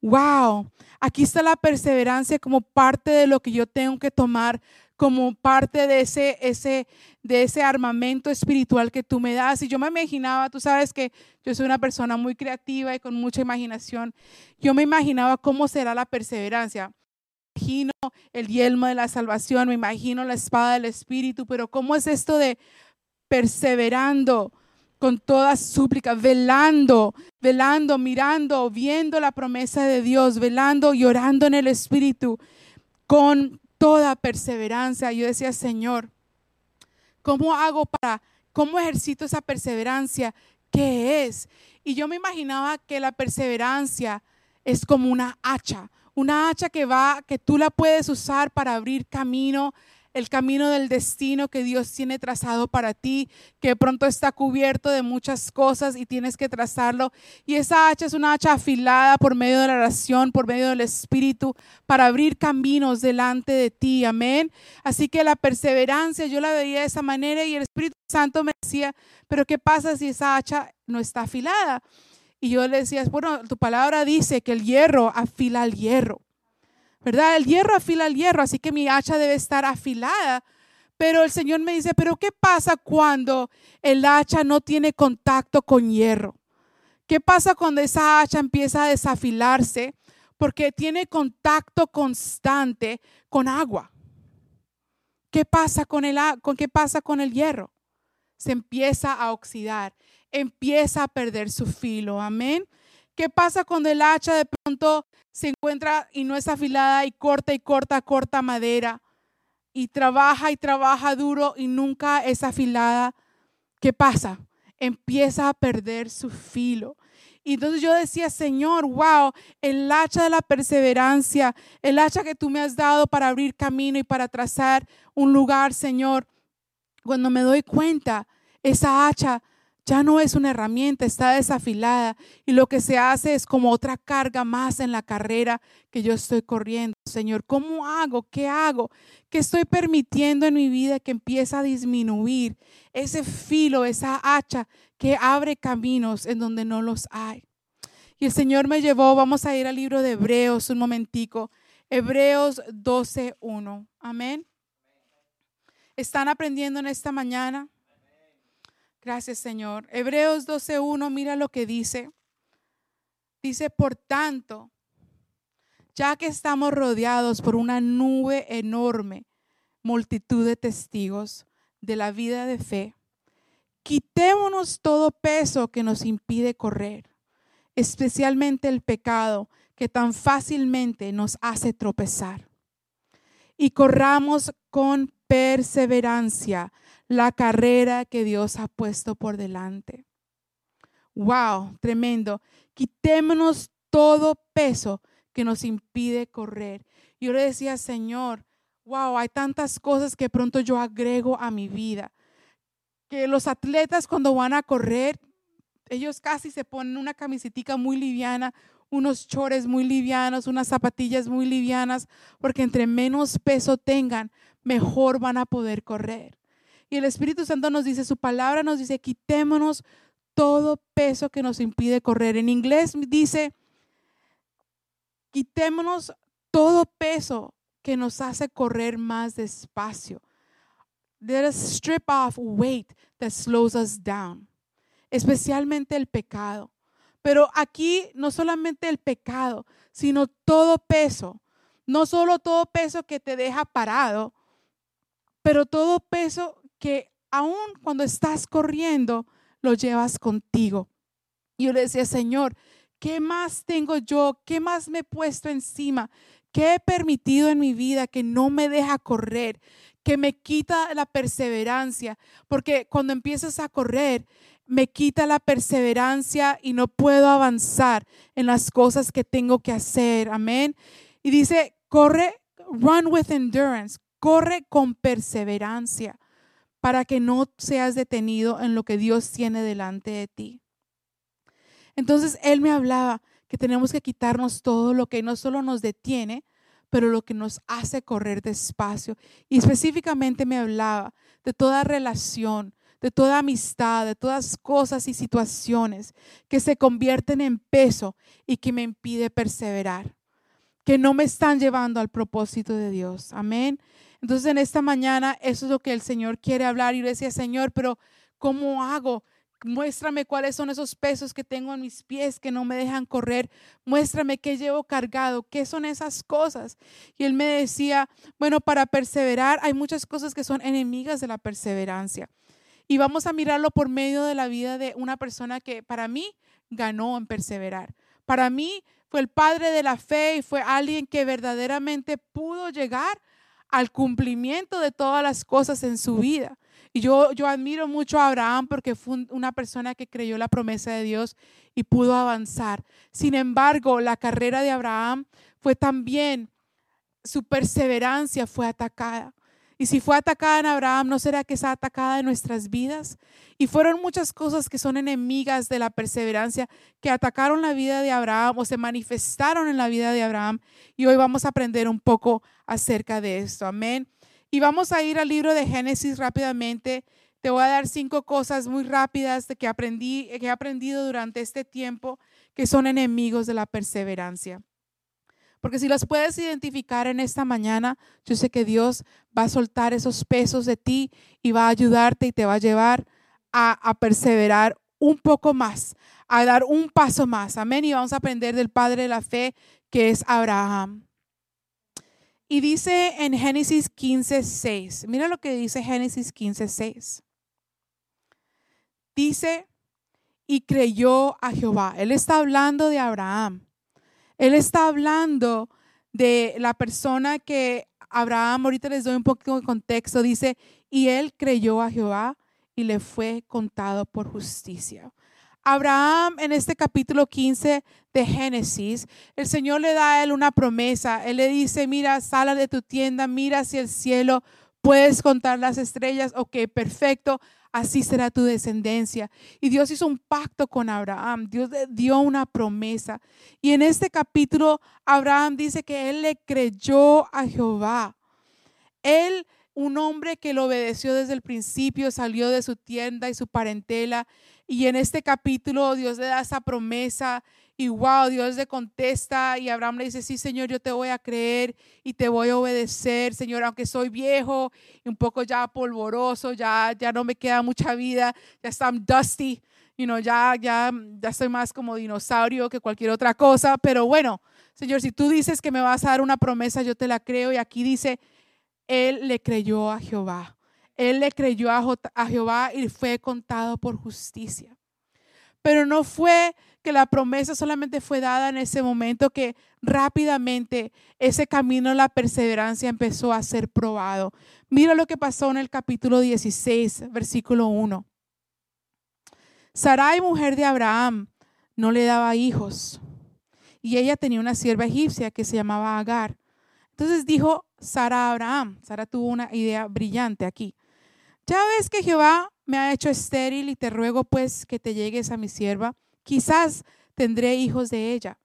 Wow, aquí está la perseverancia como parte de lo que yo tengo que tomar como parte de ese, ese, de ese armamento espiritual que tú me das. Y yo me imaginaba, tú sabes que yo soy una persona muy creativa y con mucha imaginación. Yo me imaginaba cómo será la perseverancia. Me imagino el yelmo de la salvación, me imagino la espada del espíritu, pero ¿cómo es esto de perseverando? Con toda súplica, velando, velando, mirando, viendo la promesa de Dios, velando y orando en el Espíritu, con toda perseverancia. Yo decía, Señor, ¿cómo hago para, cómo ejercito esa perseverancia? ¿Qué es? Y yo me imaginaba que la perseverancia es como una hacha, una hacha que va, que tú la puedes usar para abrir camino el camino del destino que Dios tiene trazado para ti, que pronto está cubierto de muchas cosas y tienes que trazarlo. Y esa hacha es una hacha afilada por medio de la oración, por medio del Espíritu, para abrir caminos delante de ti. Amén. Así que la perseverancia, yo la veía de esa manera y el Espíritu Santo me decía, pero ¿qué pasa si esa hacha no está afilada? Y yo le decía, bueno, tu palabra dice que el hierro afila al hierro. ¿Verdad? El hierro afila el hierro, así que mi hacha debe estar afilada. Pero el Señor me dice, pero ¿qué pasa cuando el hacha no tiene contacto con hierro? ¿Qué pasa cuando esa hacha empieza a desafilarse? Porque tiene contacto constante con agua. ¿Qué pasa con el, con, qué pasa con el hierro? Se empieza a oxidar, empieza a perder su filo. Amén. ¿Qué pasa cuando el hacha de pronto se encuentra y no es afilada y corta y corta, corta madera y trabaja y trabaja duro y nunca es afilada? ¿Qué pasa? Empieza a perder su filo. Y entonces yo decía, Señor, wow, el hacha de la perseverancia, el hacha que tú me has dado para abrir camino y para trazar un lugar, Señor. Cuando me doy cuenta, esa hacha ya no es una herramienta, está desafilada y lo que se hace es como otra carga más en la carrera que yo estoy corriendo. Señor, ¿cómo hago? ¿Qué hago? ¿Qué estoy permitiendo en mi vida que empieza a disminuir ese filo, esa hacha que abre caminos en donde no los hay? Y el Señor me llevó, vamos a ir al libro de Hebreos un momentico. Hebreos 12.1. Amén. ¿Están aprendiendo en esta mañana? Gracias, Señor. Hebreos 12.1, mira lo que dice. Dice, por tanto, ya que estamos rodeados por una nube enorme, multitud de testigos de la vida de fe, quitémonos todo peso que nos impide correr, especialmente el pecado que tan fácilmente nos hace tropezar. Y corramos con perseverancia la carrera que Dios ha puesto por delante. Wow, tremendo. Quitémonos todo peso que nos impide correr. Yo le decía, Señor, wow, hay tantas cosas que pronto yo agrego a mi vida. Que los atletas cuando van a correr, ellos casi se ponen una camisetica muy liviana, unos chores muy livianos, unas zapatillas muy livianas, porque entre menos peso tengan, mejor van a poder correr. Y el Espíritu Santo nos dice, su palabra nos dice, quitémonos todo peso que nos impide correr. En inglés dice, quitémonos todo peso que nos hace correr más despacio. Let us strip off weight that slows us down, especialmente el pecado. Pero aquí no solamente el pecado, sino todo peso. No solo todo peso que te deja parado, pero todo peso que aún cuando estás corriendo, lo llevas contigo. Y yo le decía, Señor, ¿qué más tengo yo? ¿Qué más me he puesto encima? ¿Qué he permitido en mi vida que no me deja correr? Que me quita la perseverancia. Porque cuando empiezas a correr, me quita la perseverancia y no puedo avanzar en las cosas que tengo que hacer. Amén. Y dice, corre, run with endurance, corre con perseverancia para que no seas detenido en lo que Dios tiene delante de ti. Entonces Él me hablaba que tenemos que quitarnos todo lo que no solo nos detiene, pero lo que nos hace correr despacio. Y específicamente me hablaba de toda relación, de toda amistad, de todas cosas y situaciones que se convierten en peso y que me impide perseverar, que no me están llevando al propósito de Dios. Amén. Entonces en esta mañana eso es lo que el Señor quiere hablar. Y yo decía, Señor, pero ¿cómo hago? Muéstrame cuáles son esos pesos que tengo en mis pies que no me dejan correr. Muéstrame qué llevo cargado, qué son esas cosas. Y él me decía, bueno, para perseverar hay muchas cosas que son enemigas de la perseverancia. Y vamos a mirarlo por medio de la vida de una persona que para mí ganó en perseverar. Para mí fue el padre de la fe y fue alguien que verdaderamente pudo llegar al cumplimiento de todas las cosas en su vida. Y yo, yo admiro mucho a Abraham porque fue una persona que creyó la promesa de Dios y pudo avanzar. Sin embargo, la carrera de Abraham fue también, su perseverancia fue atacada. Y si fue atacada en Abraham, ¿no será que es atacada en nuestras vidas? Y fueron muchas cosas que son enemigas de la perseverancia, que atacaron la vida de Abraham o se manifestaron en la vida de Abraham. Y hoy vamos a aprender un poco acerca de esto. Amén. Y vamos a ir al libro de Génesis rápidamente. Te voy a dar cinco cosas muy rápidas de que aprendí, que he aprendido durante este tiempo que son enemigos de la perseverancia. Porque si los puedes identificar en esta mañana, yo sé que Dios va a soltar esos pesos de ti y va a ayudarte y te va a llevar a, a perseverar un poco más, a dar un paso más. Amén. Y vamos a aprender del Padre de la fe, que es Abraham. Y dice en Génesis 15, 6, mira lo que dice Génesis 15, 6. Dice, y creyó a Jehová. Él está hablando de Abraham. Él está hablando de la persona que Abraham, ahorita les doy un poco de contexto, dice, y él creyó a Jehová y le fue contado por justicia. Abraham en este capítulo 15 de Génesis, el Señor le da a él una promesa. Él le dice, mira, sala de tu tienda, mira hacia el cielo, puedes contar las estrellas, ok, perfecto así será tu descendencia. Y Dios hizo un pacto con Abraham, Dios le dio una promesa. Y en este capítulo, Abraham dice que él le creyó a Jehová. Él, un hombre que lo obedeció desde el principio, salió de su tienda y su parentela. Y en este capítulo Dios le da esa promesa y wow, Dios le contesta y Abraham le dice, sí, Señor, yo te voy a creer y te voy a obedecer, Señor, aunque soy viejo y un poco ya polvoroso, ya, ya no me queda mucha vida, ya está dusty, you know, ya, ya, ya soy más como dinosaurio que cualquier otra cosa, pero bueno, Señor, si tú dices que me vas a dar una promesa, yo te la creo y aquí dice, él le creyó a Jehová. Él le creyó a Jehová y fue contado por justicia. Pero no fue que la promesa solamente fue dada en ese momento que rápidamente ese camino, la perseverancia empezó a ser probado. Mira lo que pasó en el capítulo 16, versículo 1. Sarai, mujer de Abraham, no le daba hijos. Y ella tenía una sierva egipcia que se llamaba Agar. Entonces dijo Sara a Abraham. Sara tuvo una idea brillante aquí. Ya ves que Jehová me ha hecho estéril y te ruego pues que te llegues a mi sierva quizás tendré hijos de ella.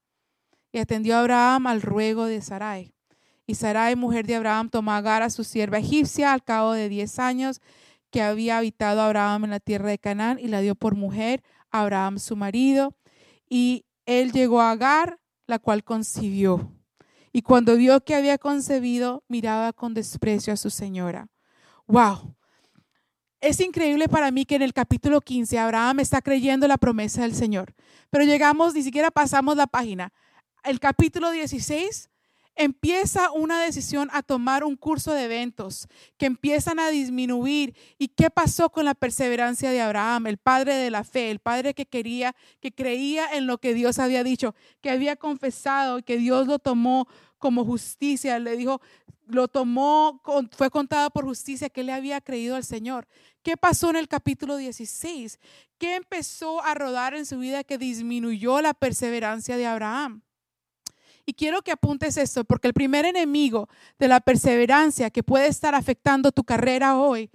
Y atendió Abraham al ruego de Sarai. Y Sarai, mujer de Abraham, tomó a Agar a su sierva egipcia al cabo de diez años que había habitado Abraham en la tierra de Canaán y la dio por mujer a Abraham su marido. Y él llegó a Agar, la cual concibió. Y cuando vio que había concebido, miraba con desprecio a su señora. ¡Wow! Es increíble para mí que en el capítulo 15 Abraham está creyendo la promesa del Señor, pero llegamos, ni siquiera pasamos la página. El capítulo 16 empieza una decisión a tomar un curso de eventos que empiezan a disminuir. ¿Y qué pasó con la perseverancia de Abraham, el padre de la fe, el padre que quería, que creía en lo que Dios había dicho, que había confesado, que Dios lo tomó como justicia? Le dijo, lo tomó, fue contado por justicia que le había creído al Señor. ¿Qué pasó en el capítulo 16? ¿Qué empezó a rodar en su vida que disminuyó la perseverancia de Abraham? Y quiero que apuntes esto, porque el primer enemigo de la perseverancia que puede estar afectando tu carrera hoy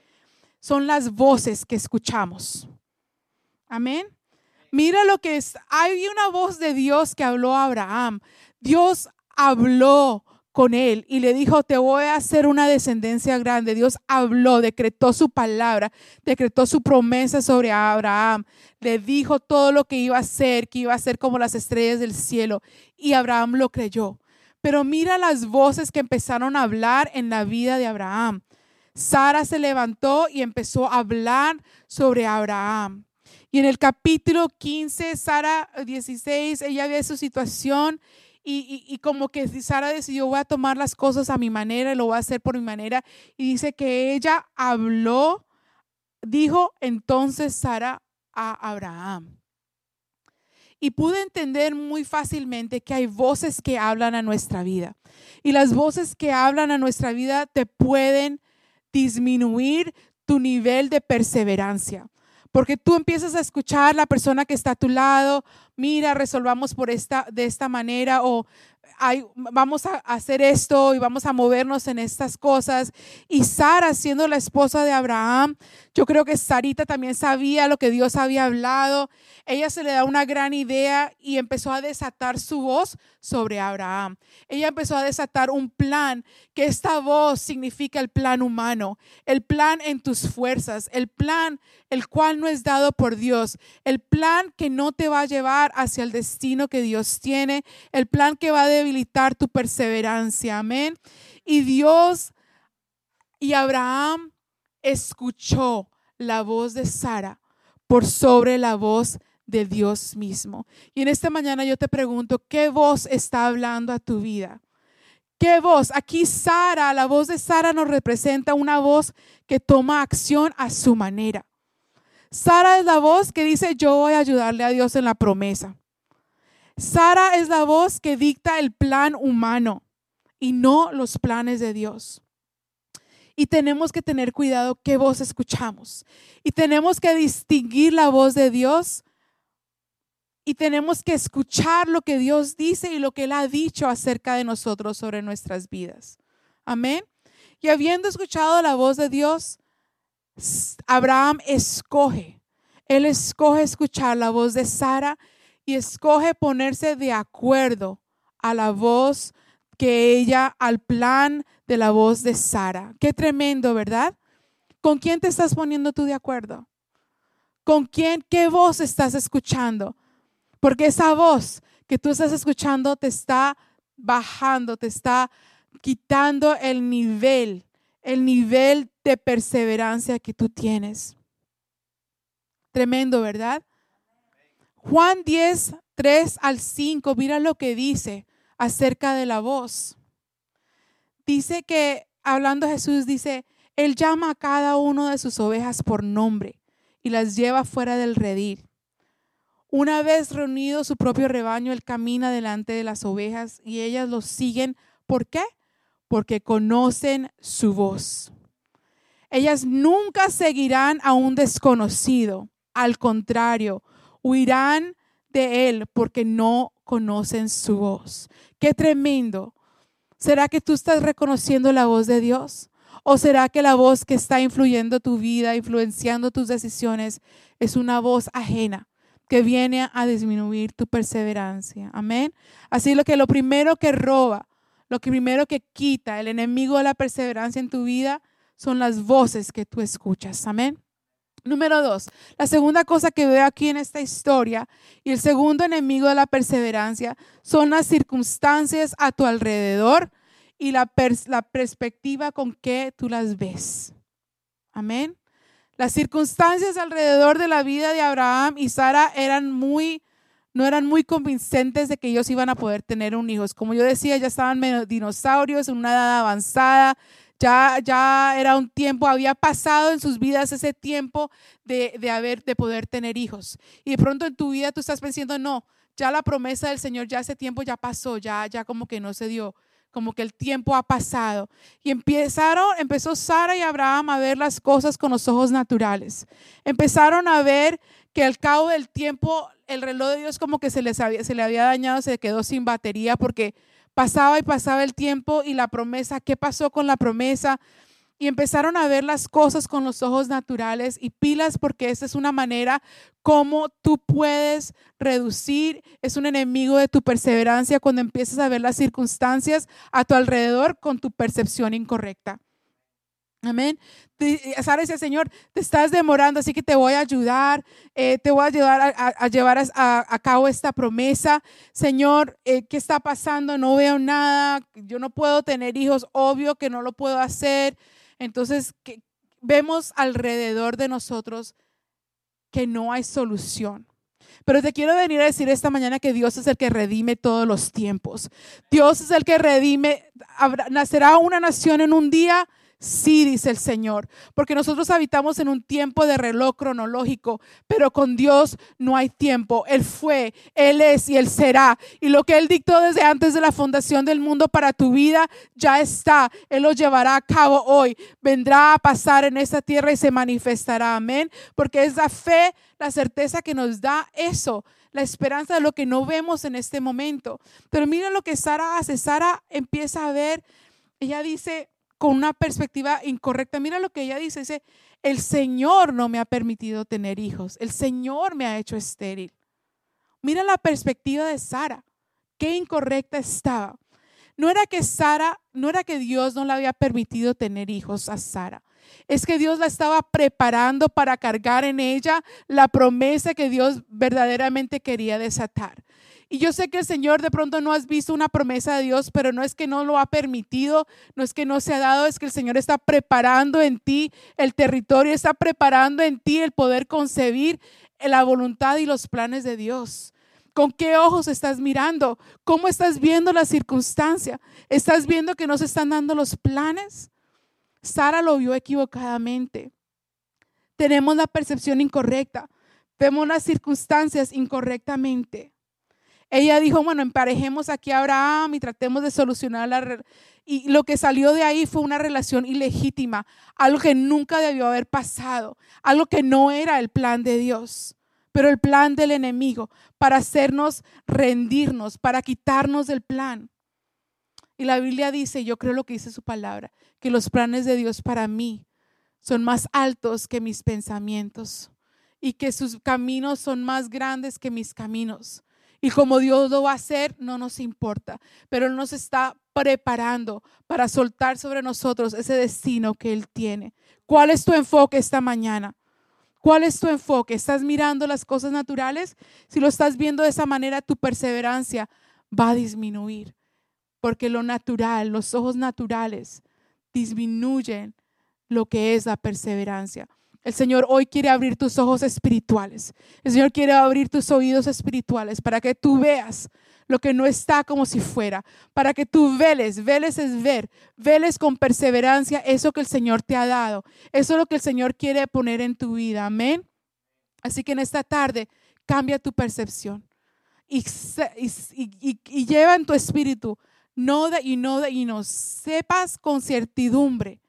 son las voces que escuchamos. Amén. Mira lo que es. Hay una voz de Dios que habló a Abraham. Dios habló con él y le dijo, te voy a hacer una descendencia grande. Dios habló, decretó su palabra, decretó su promesa sobre Abraham. Le dijo todo lo que iba a hacer, que iba a ser como las estrellas del cielo. Y Abraham lo creyó. Pero mira las voces que empezaron a hablar en la vida de Abraham. Sara se levantó y empezó a hablar sobre Abraham. Y en el capítulo 15, Sara 16, ella ve su situación y, como que Sara decidió, voy a tomar las cosas a mi manera, lo voy a hacer por mi manera. Y dice que ella habló, dijo entonces Sara a Abraham. Y pude entender muy fácilmente que hay voces que hablan a nuestra vida. Y las voces que hablan a nuestra vida te pueden disminuir tu nivel de perseverancia. Porque tú empiezas a escuchar la persona que está a tu lado, mira, resolvamos por esta, de esta manera, o vamos a hacer esto y vamos a movernos en estas cosas. Y Sara, siendo la esposa de Abraham, yo creo que Sarita también sabía lo que Dios había hablado. Ella se le da una gran idea y empezó a desatar su voz sobre Abraham. Ella empezó a desatar un plan, que esta voz significa el plan humano, el plan en tus fuerzas, el plan el cual no es dado por Dios, el plan que no te va a llevar hacia el destino que Dios tiene, el plan que va a debilitar tu perseverancia. Amén. Y Dios y Abraham escuchó la voz de Sara por sobre la voz de Dios mismo. Y en esta mañana yo te pregunto, ¿qué voz está hablando a tu vida? ¿Qué voz? Aquí Sara, la voz de Sara nos representa una voz que toma acción a su manera. Sara es la voz que dice, yo voy a ayudarle a Dios en la promesa. Sara es la voz que dicta el plan humano y no los planes de Dios. Y tenemos que tener cuidado qué voz escuchamos. Y tenemos que distinguir la voz de Dios. Y tenemos que escuchar lo que Dios dice y lo que Él ha dicho acerca de nosotros sobre nuestras vidas. Amén. Y habiendo escuchado la voz de Dios, Abraham escoge. Él escoge escuchar la voz de Sara y escoge ponerse de acuerdo a la voz que ella, al plan de la voz de Sara. Qué tremendo, ¿verdad? ¿Con quién te estás poniendo tú de acuerdo? ¿Con quién, qué voz estás escuchando? Porque esa voz que tú estás escuchando te está bajando, te está quitando el nivel, el nivel de perseverancia que tú tienes. Tremendo, ¿verdad? Juan 10, 3 al 5, mira lo que dice acerca de la voz. Dice que, hablando Jesús, dice, Él llama a cada uno de sus ovejas por nombre y las lleva fuera del redil. Una vez reunido su propio rebaño, Él camina delante de las ovejas y ellas lo siguen. ¿Por qué? Porque conocen su voz. Ellas nunca seguirán a un desconocido. Al contrario, huirán de él porque no conocen su voz. Qué tremendo. ¿Será que tú estás reconociendo la voz de Dios? ¿O será que la voz que está influyendo tu vida, influenciando tus decisiones, es una voz ajena que viene a disminuir tu perseverancia? Amén. Así lo que lo primero que roba, lo que primero que quita el enemigo de la perseverancia en tu vida son las voces que tú escuchas. Amén. Número dos, la segunda cosa que veo aquí en esta historia y el segundo enemigo de la perseverancia son las circunstancias a tu alrededor y la, la perspectiva con que tú las ves. Amén. Las circunstancias alrededor de la vida de Abraham y Sara eran muy, no eran muy convincentes de que ellos iban a poder tener un hijo. Como yo decía, ya estaban dinosaurios en una edad avanzada, ya, ya era un tiempo, había pasado en sus vidas ese tiempo de, de, haber, de poder tener hijos. Y de pronto en tu vida tú estás pensando, no, ya la promesa del Señor, ya ese tiempo ya pasó, ya, ya como que no se dio, como que el tiempo ha pasado. Y empezaron, empezó Sara y Abraham a ver las cosas con los ojos naturales. Empezaron a ver que al cabo del tiempo el reloj de Dios como que se, les había, se le había dañado, se quedó sin batería porque pasaba y pasaba el tiempo y la promesa, ¿qué pasó con la promesa? Y empezaron a ver las cosas con los ojos naturales y pilas porque esa es una manera como tú puedes reducir, es un enemigo de tu perseverancia cuando empiezas a ver las circunstancias a tu alrededor con tu percepción incorrecta. Amén. Sara dice, Señor, te estás demorando, así que te voy a ayudar, eh, te voy a ayudar a, llevar a, cabo esta promesa. Señor, eh, ¿qué está pasando? No veo nada, yo no puedo tener hijos, obvio que no lo puedo hacer. Entonces, vemos alrededor de nosotros que no hay solución. Pero te quiero venir a decir esta mañana que Dios es el que redime todos los tiempos. Dios es el que redime. nacerá una nación en un día Sí, dice el Señor, porque nosotros habitamos en un tiempo de reloj cronológico, pero con Dios no hay tiempo. Él fue, Él es y Él será. Y lo que Él dictó desde antes de la fundación del mundo para tu vida ya está. Él lo llevará a cabo hoy. Vendrá a pasar en esta tierra y se manifestará. Amén. Porque es la fe, la certeza que nos da eso la esperanza de lo que no vemos en este momento. Pero mira lo que Sara hace. Sara empieza a ver, ella dice con una perspectiva incorrecta. Mira lo que ella dice, dice, el Señor no me ha permitido tener hijos, el Señor me ha hecho estéril. Mira la perspectiva de Sara, qué incorrecta estaba. No era que Sara, no era que Dios no le había permitido tener hijos a Sara. Es que Dios la estaba preparando para cargar en ella la promesa que Dios verdaderamente quería desatar. Y yo sé que el Señor de pronto no has visto una promesa de Dios, pero no es que no lo ha permitido, no es que no se ha dado, es que el Señor está preparando en ti el territorio, está preparando en ti el poder concebir la voluntad y los planes de Dios. ¿Con qué ojos estás mirando? ¿Cómo estás viendo la circunstancia? ¿Estás viendo que no se están dando los planes? Sara lo vio equivocadamente. Tenemos la percepción incorrecta. Vemos las circunstancias incorrectamente. Ella dijo, bueno, emparejemos aquí a Abraham y tratemos de solucionar la... Y lo que salió de ahí fue una relación ilegítima, algo que nunca debió haber pasado, algo que no era el plan de Dios pero el plan del enemigo para hacernos rendirnos, para quitarnos del plan. Y la Biblia dice, yo creo lo que dice su palabra, que los planes de Dios para mí son más altos que mis pensamientos y que sus caminos son más grandes que mis caminos. Y como Dios lo va a hacer, no nos importa, pero Él nos está preparando para soltar sobre nosotros ese destino que Él tiene. ¿Cuál es tu enfoque esta mañana? ¿Cuál es tu enfoque? ¿Estás mirando las cosas naturales? Si lo estás viendo de esa manera, tu perseverancia va a disminuir, porque lo natural, los ojos naturales, disminuyen lo que es la perseverancia. El Señor hoy quiere abrir tus ojos espirituales. El Señor quiere abrir tus oídos espirituales para que tú veas lo que no está como si fuera, para que tú veles, veles es ver, veles con perseverancia eso que el Señor te ha dado, eso es lo que el Señor quiere poner en tu vida, amén. Así que en esta tarde cambia tu percepción y, lleva en tu espíritu, no y no y no, sepas con certidumbre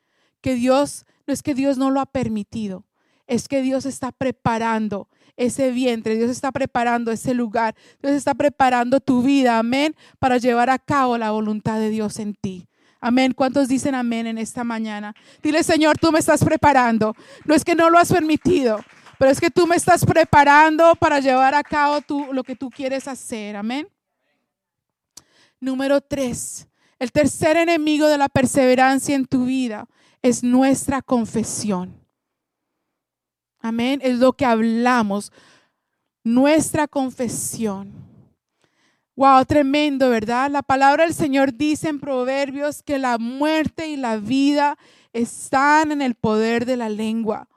que Dios, no es que Dios no lo ha permitido, es que Dios está preparando ese vientre, Dios está preparando ese lugar, Dios está preparando tu vida, amén, para llevar a cabo la voluntad de Dios en ti. Amén. ¿Cuántos dicen amén en esta mañana? Dile, Señor, tú me estás preparando. No es que no lo has permitido, pero es que tú me estás preparando para llevar a cabo tú, lo que tú quieres hacer. Amén. Número tres. El tercer enemigo de la perseverancia en tu vida es nuestra confesión. Amén. Es lo que hablamos. Nuestra confesión. Wow, tremendo, ¿verdad? La palabra del Señor dice en Proverbios que la muerte y la vida están en el poder de la lengua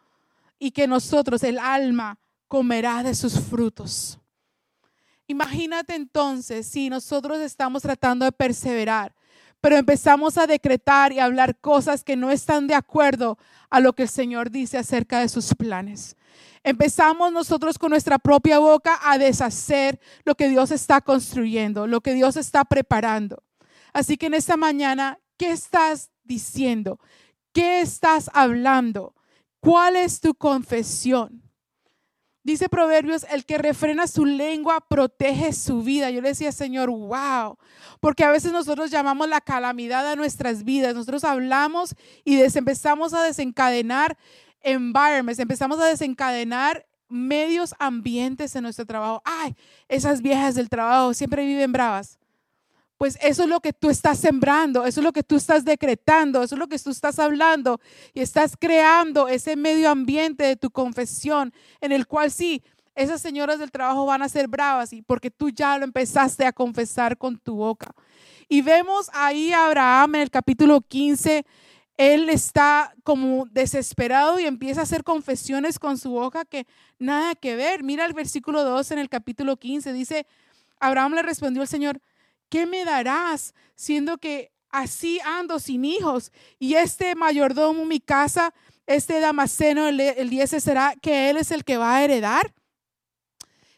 y que nosotros, el alma, comerá de sus frutos. Imagínate entonces si nosotros estamos tratando de perseverar, pero empezamos a decretar y hablar cosas que no están de acuerdo a lo que el Señor dice acerca de sus planes. Empezamos nosotros con nuestra propia boca a deshacer lo que Dios está construyendo, lo que Dios está preparando. Así que en esta mañana, ¿qué estás diciendo? ¿Qué estás hablando? ¿Cuál es tu confesión? Dice Proverbios, el que refrena su lengua protege su vida. Yo le decía, Señor, wow, porque a veces nosotros llamamos la calamidad a nuestras vidas. Nosotros hablamos y empezamos a desencadenar environments, empezamos a desencadenar medios ambientes en nuestro trabajo. Ay, esas viejas del trabajo siempre viven bravas pues eso es lo que tú estás sembrando, eso es lo que tú estás decretando, eso es lo que tú estás hablando y estás creando ese medio ambiente de tu confesión en el cual sí, esas señoras del trabajo van a ser bravas y porque tú ya lo empezaste a confesar con tu boca. Y vemos ahí a Abraham en el capítulo 15, él está como desesperado y empieza a hacer confesiones con su boca que nada que ver. Mira el versículo 2 en el capítulo 15, dice, Abraham le respondió al Señor, ¿qué me darás siendo que así ando sin hijos? Y este mayordomo, mi casa, este damasceno, el, el será que él es el que va a heredar.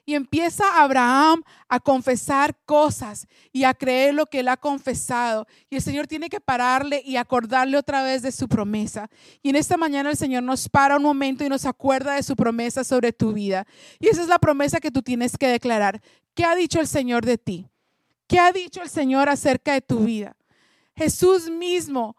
Y empieza Abraham a confesar cosas y a creer lo que él ha confesado. Y el Señor tiene que pararle y acordarle otra vez de su promesa. Y en esta mañana el Señor nos para un momento y nos acuerda de su promesa sobre tu vida. Y esa es la promesa que tú tienes que declarar. ¿Qué ha dicho el Señor de ti? ¿Qué ha dicho el Señor acerca de tu vida? Jesús mismo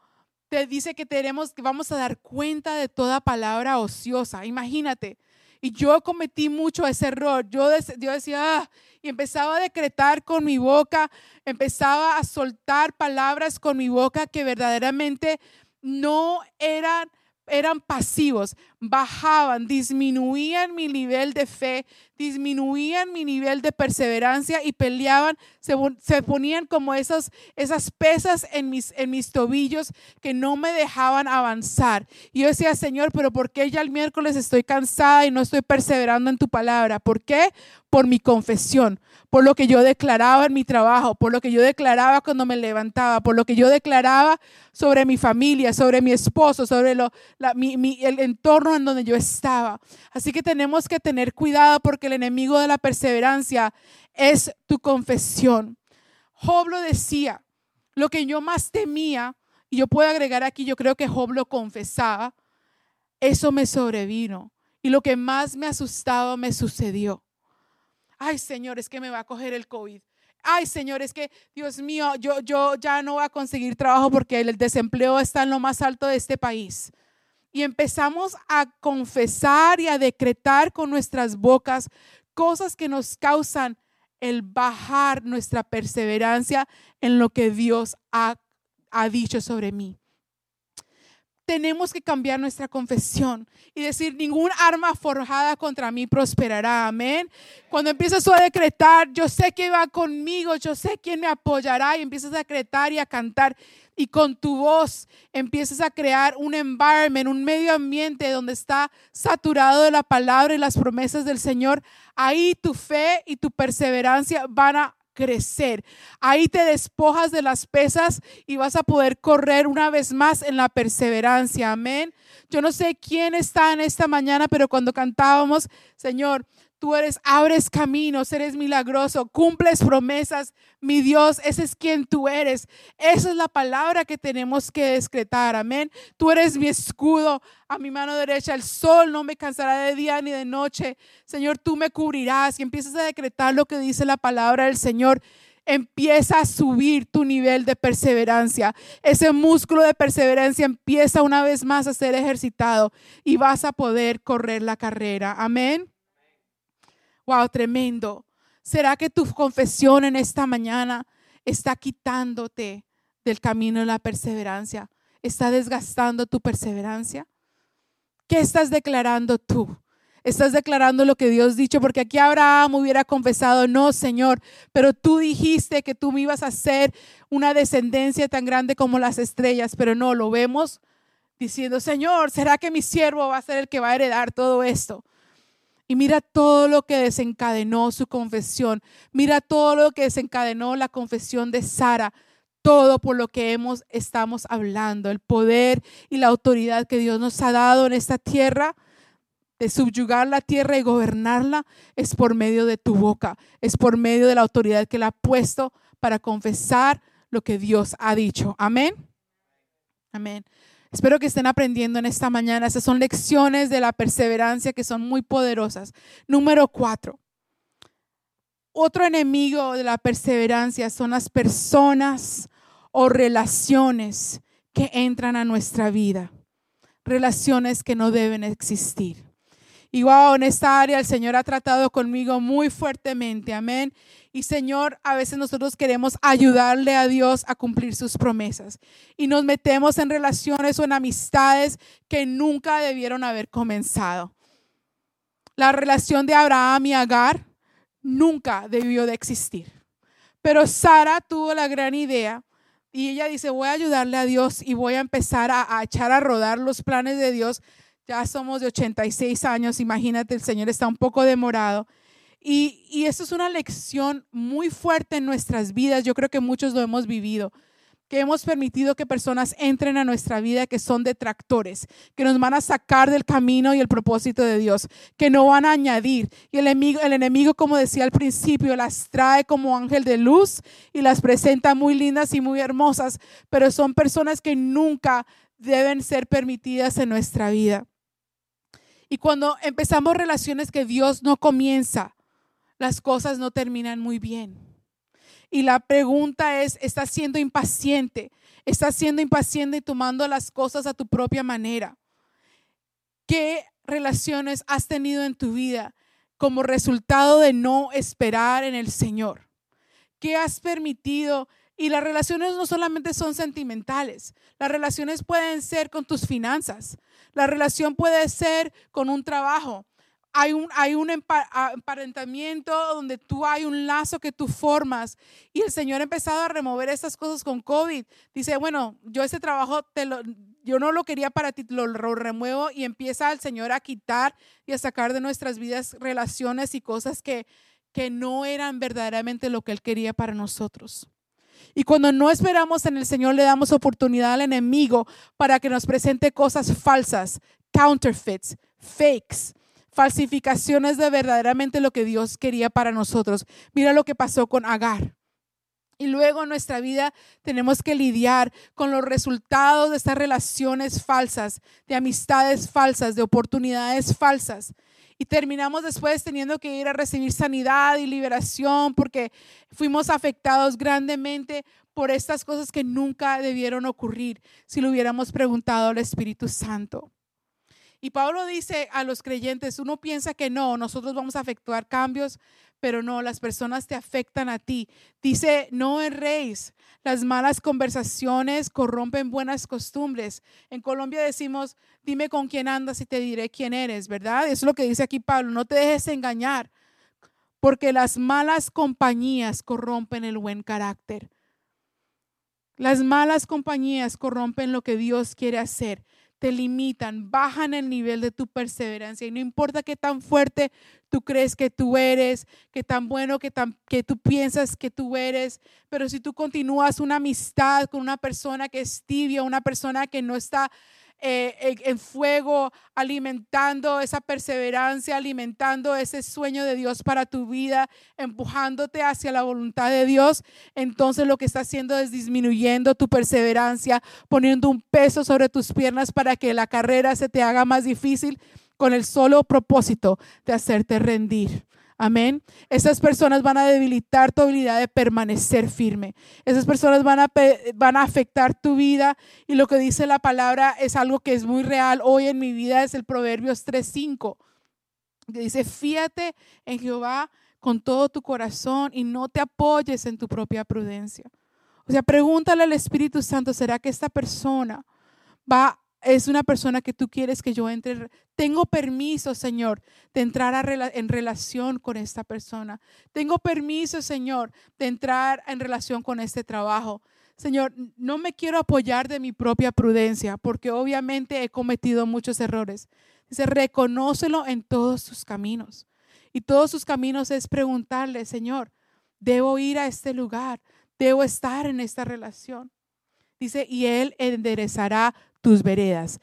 te dice que tenemos que vamos a dar cuenta de toda palabra ociosa. Imagínate. Y yo cometí mucho ese error. Yo, decía, ah", y empezaba a decretar con mi boca, empezaba a soltar palabras con mi boca que verdaderamente no eran eran pasivos, bajaban, disminuían mi nivel de fe, disminuían mi nivel de perseverancia y peleaban, se, ponían como esas, esas pesas en mis, en mis tobillos que no me dejaban avanzar. Y yo decía, Señor, pero ¿por qué ya el miércoles estoy cansada y no estoy perseverando en tu palabra? ¿Por qué? Por mi confesión, por lo que yo declaraba en mi trabajo, por lo que yo declaraba cuando me levantaba, por lo que yo declaraba sobre mi familia, sobre mi esposo, sobre lo, el entorno en donde yo estaba. Así que tenemos que tener cuidado porque el enemigo de la perseverancia es tu confesión. Job lo decía, lo que yo más temía, y yo puedo agregar aquí, yo creo que Job lo confesaba, eso me sobrevino. Y lo que más me asustado me sucedió. Ay, Señor, es que me va a coger el COVID. Ay, Señor, es que, Dios mío, yo, yo ya no voy a conseguir trabajo porque el desempleo está en lo más alto de este país y empezamos a confesar y a decretar con nuestras bocas cosas que nos causan el bajar nuestra perseverancia en lo que Dios ha, ha dicho sobre mí tenemos que cambiar nuestra confesión y decir, ningún arma forjada contra mí prosperará. Amén. Cuando empiezas a decretar, yo sé que va conmigo, yo sé quién me apoyará y empiezas a decretar y a cantar y con tu voz empiezas a crear un environment, un medio ambiente donde está saturado de la palabra y las promesas del Señor, ahí tu fe y tu perseverancia van a crecer. Ahí te despojas de las pesas y vas a poder correr una vez más en la perseverancia. Amén. Yo no sé quién está en esta mañana, pero cuando cantábamos, Señor, Tú eres, abres caminos, eres milagroso, cumples promesas. Mi Dios, ese es quien tú eres. Esa es la palabra que tenemos que decretar. Amén. Tú eres mi escudo a mi mano derecha. El sol no me cansará de día ni de noche. Señor, tú me cubrirás. Y empiezas a decretar lo que dice la palabra del Señor empieza a subir tu nivel de perseverancia. Ese músculo de perseverancia empieza una vez más a ser ejercitado y vas a poder correr la carrera. Amén. Wow, tremendo. ¿Será que tu confesión en esta mañana está quitándote del camino de la perseverancia? ¿Está desgastando tu perseverancia? ¿Qué estás declarando tú? Estás declarando lo que Dios dicho, porque aquí Abraham hubiera confesado, no, Señor, pero tú dijiste que tú me ibas a hacer una descendencia tan grande como las estrellas, pero no, lo vemos diciendo, Señor, ¿será que mi siervo va a ser el que va a heredar todo esto? Y mira todo lo que desencadenó su confesión. Mira todo lo que desencadenó la confesión de Sara. Todo por lo que hemos estamos hablando, el poder y la autoridad que Dios nos ha dado en esta tierra de subyugar la tierra y gobernarla es por medio de tu boca, es por medio de la autoridad que la ha puesto para confesar lo que Dios ha dicho. Amén. Amén. Espero que estén aprendiendo en esta mañana. Esas son lecciones de la perseverancia que son muy poderosas. Número cuatro. Otro enemigo de la perseverancia son las personas o relaciones que entran a nuestra vida. Relaciones que no deben existir. Y wow, en esta área el Señor ha tratado conmigo muy fuertemente. Amén. Y Señor, a veces nosotros queremos ayudarle a Dios a cumplir sus promesas. Y nos metemos en relaciones o en amistades que nunca debieron haber comenzado. La relación de Abraham y Agar nunca debió de existir. Pero Sara tuvo la gran idea y ella dice, voy a ayudarle a Dios y voy a empezar a, a echar a rodar los planes de Dios ya somos de 86 años, imagínate, el Señor está un poco demorado. Y, y eso es una lección muy fuerte en nuestras vidas. Yo creo que muchos lo hemos vivido. que hemos permitido que personas entren a nuestra vida que son detractores, que nos van a sacar del camino y el propósito de Dios, que no van a añadir. Y el enemigo, el enemigo, como decía al principio, las trae como ángel de luz y las presenta muy lindas y muy hermosas, pero son personas que nunca deben ser permitidas en nuestra vida. Y cuando empezamos relaciones que Dios no comienza, las cosas no terminan muy bien. Y la pregunta es, ¿estás siendo impaciente? ¿Estás siendo impaciente y tomando las cosas a tu propia manera? ¿Qué relaciones has tenido en tu vida como resultado de no esperar en el Señor? ¿Qué has permitido? Y las relaciones no solamente son sentimentales, las relaciones pueden ser con tus finanzas, la relación puede ser con un trabajo, hay un, hay un emparentamiento donde tú hay un lazo que tú formas y el Señor ha empezado a remover estas cosas con COVID. Dice, bueno, yo ese trabajo te lo, yo no lo quería para ti, lo, remuevo y empieza el Señor a quitar y a sacar de nuestras vidas relaciones y cosas que, que no eran verdaderamente lo que Él quería para nosotros. Y cuando no esperamos en el Señor, le damos oportunidad al enemigo para que nos presente cosas falsas, counterfeits, fakes falsificaciones de verdaderamente lo que Dios quería para nosotros. Mira lo que pasó con Agar. Y luego en nuestra vida tenemos que lidiar con los resultados de estas relaciones falsas, de amistades falsas, de oportunidades falsas. Y terminamos después teniendo que ir a recibir sanidad y liberación porque fuimos afectados grandemente por estas cosas que nunca debieron ocurrir si lo hubiéramos preguntado al Espíritu Santo. Y Pablo dice a los creyentes, uno piensa que no, nosotros vamos a efectuar cambios, pero no, las personas te afectan a ti. Dice, no erréis, las malas conversaciones corrompen buenas costumbres. En Colombia decimos, dime con quién andas y te diré quién eres, ¿verdad? Eso es lo que dice aquí Pablo, no te dejes engañar, porque las malas compañías corrompen el buen carácter. Las malas compañías corrompen lo que Dios quiere hacer te limitan, bajan el nivel de tu perseverancia. Y no importa qué tan fuerte tú crees que tú eres, qué tan bueno que, tan, que tú piensas que tú eres, pero si tú continúas una amistad con una persona que es tibia, una persona que no está eh, en fuego, alimentando esa perseverancia, alimentando ese sueño de Dios para tu vida, empujándote hacia la voluntad de Dios, entonces lo que está haciendo es disminuyendo tu perseverancia, poniendo un peso sobre tus piernas para que la carrera se te haga más difícil con el solo propósito de hacerte rendir. Amén. Esas personas van a debilitar tu habilidad de permanecer firme. Esas personas van a, van a afectar tu vida. Y lo que dice la palabra es algo que es muy real hoy en mi vida, es el Proverbios 3.5. Que dice, fíate en Jehová con todo tu corazón y no te apoyes en tu propia prudencia. O sea, pregúntale al Espíritu Santo, ¿será que esta persona va es una persona que tú quieres que yo entre. Tengo permiso, Señor, de entrar en relación con esta persona. Tengo permiso, Señor, de entrar en relación con este trabajo. Señor, no me quiero apoyar de mi propia prudencia, porque obviamente he cometido muchos errores. Dice, reconócelo en todos sus caminos. Y todos sus caminos es preguntarle, Señor, debo ir a este lugar, debo estar en esta relación. Dice, y Él enderezará tus veredas.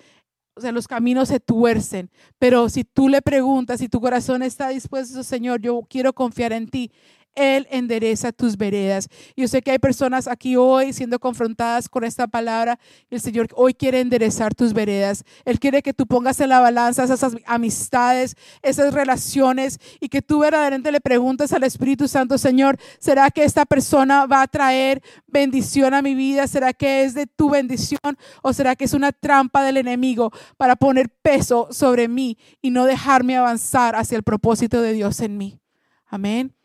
O sea, los caminos se tuercen, pero si tú le preguntas, si tu corazón está dispuesto, Señor, yo quiero confiar en ti, él endereza tus veredas. Yo sé que hay personas aquí hoy siendo confrontadas con esta palabra. El Señor hoy quiere enderezar tus veredas. Él quiere que tú pongas en la balanza esas amistades, esas relaciones y que tú verdaderamente le preguntes al Espíritu Santo, Señor, ¿será que esta persona va a traer bendición a mi vida? ¿Será que es de tu bendición o será que es una trampa del enemigo para poner peso sobre mí y no dejarme avanzar hacia el propósito de Dios en mí? Amén.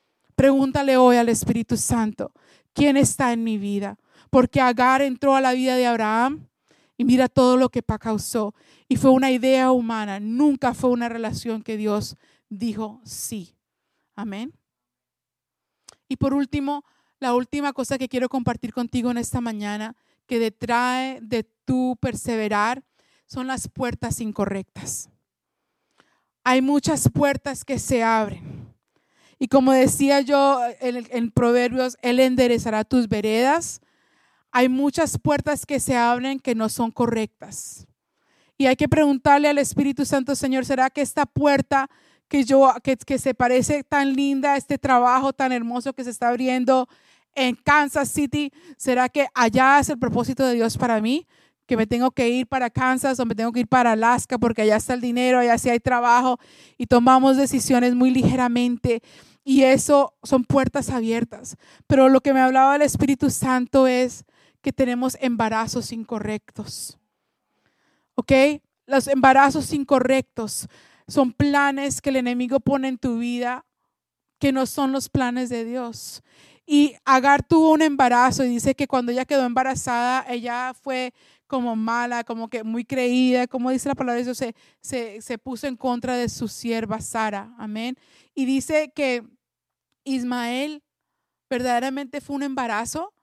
Pregúntale hoy al Espíritu Santo, ¿quién está en mi vida? Porque Agar entró a la vida de Abraham y mira todo lo que causó. Y fue una idea humana, nunca fue una relación que Dios dijo sí. Amén. Y por último, la última cosa que quiero compartir contigo en esta mañana, que detrae de tu perseverar, son las puertas incorrectas. Hay muchas puertas que se abren y como decía yo en, Proverbios, Él enderezará tus veredas. hay muchas puertas que se abren que no son correctas. Y hay que preguntarle al Espíritu Santo, Señor, ¿será que esta puerta que yo, que, que se parece tan linda, este trabajo tan hermoso que se está abriendo en Kansas City, ¿será que allá es el propósito de Dios para mí? que me tengo que ir para Kansas o me tengo que ir para Alaska porque allá está el dinero, allá sí hay trabajo y tomamos decisiones muy ligeramente y eso son puertas abiertas. Pero lo que me hablaba el Espíritu Santo es que tenemos embarazos incorrectos. ¿Ok? Los embarazos incorrectos son planes que el enemigo pone en tu vida que no son los planes de Dios. Y Agar tuvo un embarazo y dice que cuando ella quedó embarazada, ella fue como mala, como que muy creída, como dice la palabra de Dios, se, se, se puso en contra de su sierva Sara. Amén. Y dice que Ismael verdaderamente fue un embarazo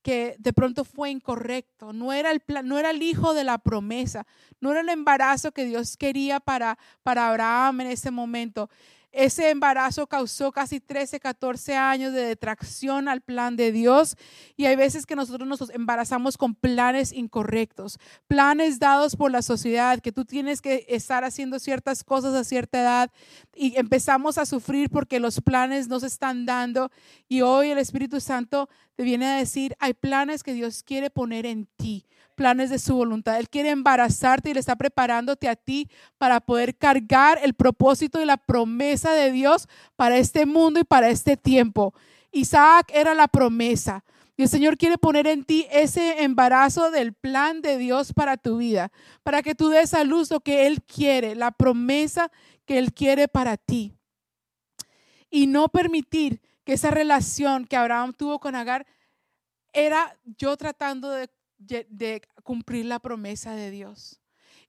que de pronto fue incorrecto, no era el no era el hijo de la promesa, no era el embarazo que Dios quería para, para Abraham en ese momento. Ese embarazo causó casi 13, 14 años de detracción al plan de Dios y hay veces que nosotros nos embarazamos con planes incorrectos, planes dados por la sociedad, que tú tienes que estar haciendo ciertas cosas a cierta edad y empezamos a sufrir porque los planes no se están dando y hoy el Espíritu Santo te viene a decir, hay planes que Dios quiere poner en ti planes de su voluntad. Él quiere embarazarte y le está preparándote a ti para poder cargar el propósito y la promesa de Dios para este mundo y para este tiempo. Isaac era la promesa. Y el Señor quiere poner en ti ese embarazo del plan de Dios para tu vida, para que tú des a luz lo que Él quiere, la promesa que Él quiere para ti. Y no permitir que esa relación que Abraham tuvo con Agar era yo tratando de cumplir la promesa de Dios.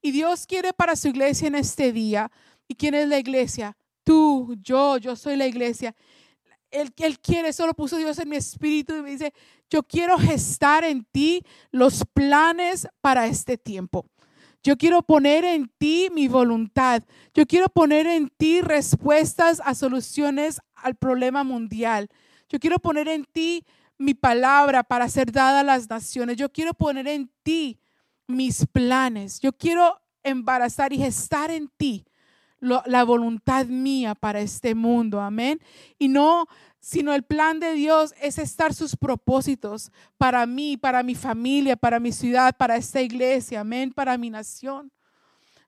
Y Dios quiere para su iglesia en este día. ¿Y quién es la iglesia? Tú, yo, yo soy la iglesia. Él, él quiere, eso lo puso Dios en mi espíritu y me dice, yo quiero gestar en ti los planes para este tiempo. Yo quiero poner en ti mi voluntad. Yo quiero poner en ti respuestas a soluciones al problema mundial. Yo quiero poner en ti mi palabra para ser dada a las naciones. Yo quiero poner en ti mis planes. Yo quiero embarazar y gestar en ti la voluntad mía para este mundo. Amén. Y no, sino el plan de Dios es estar sus propósitos para mí, para mi familia, para mi ciudad, para esta iglesia. Amén. Para mi nación.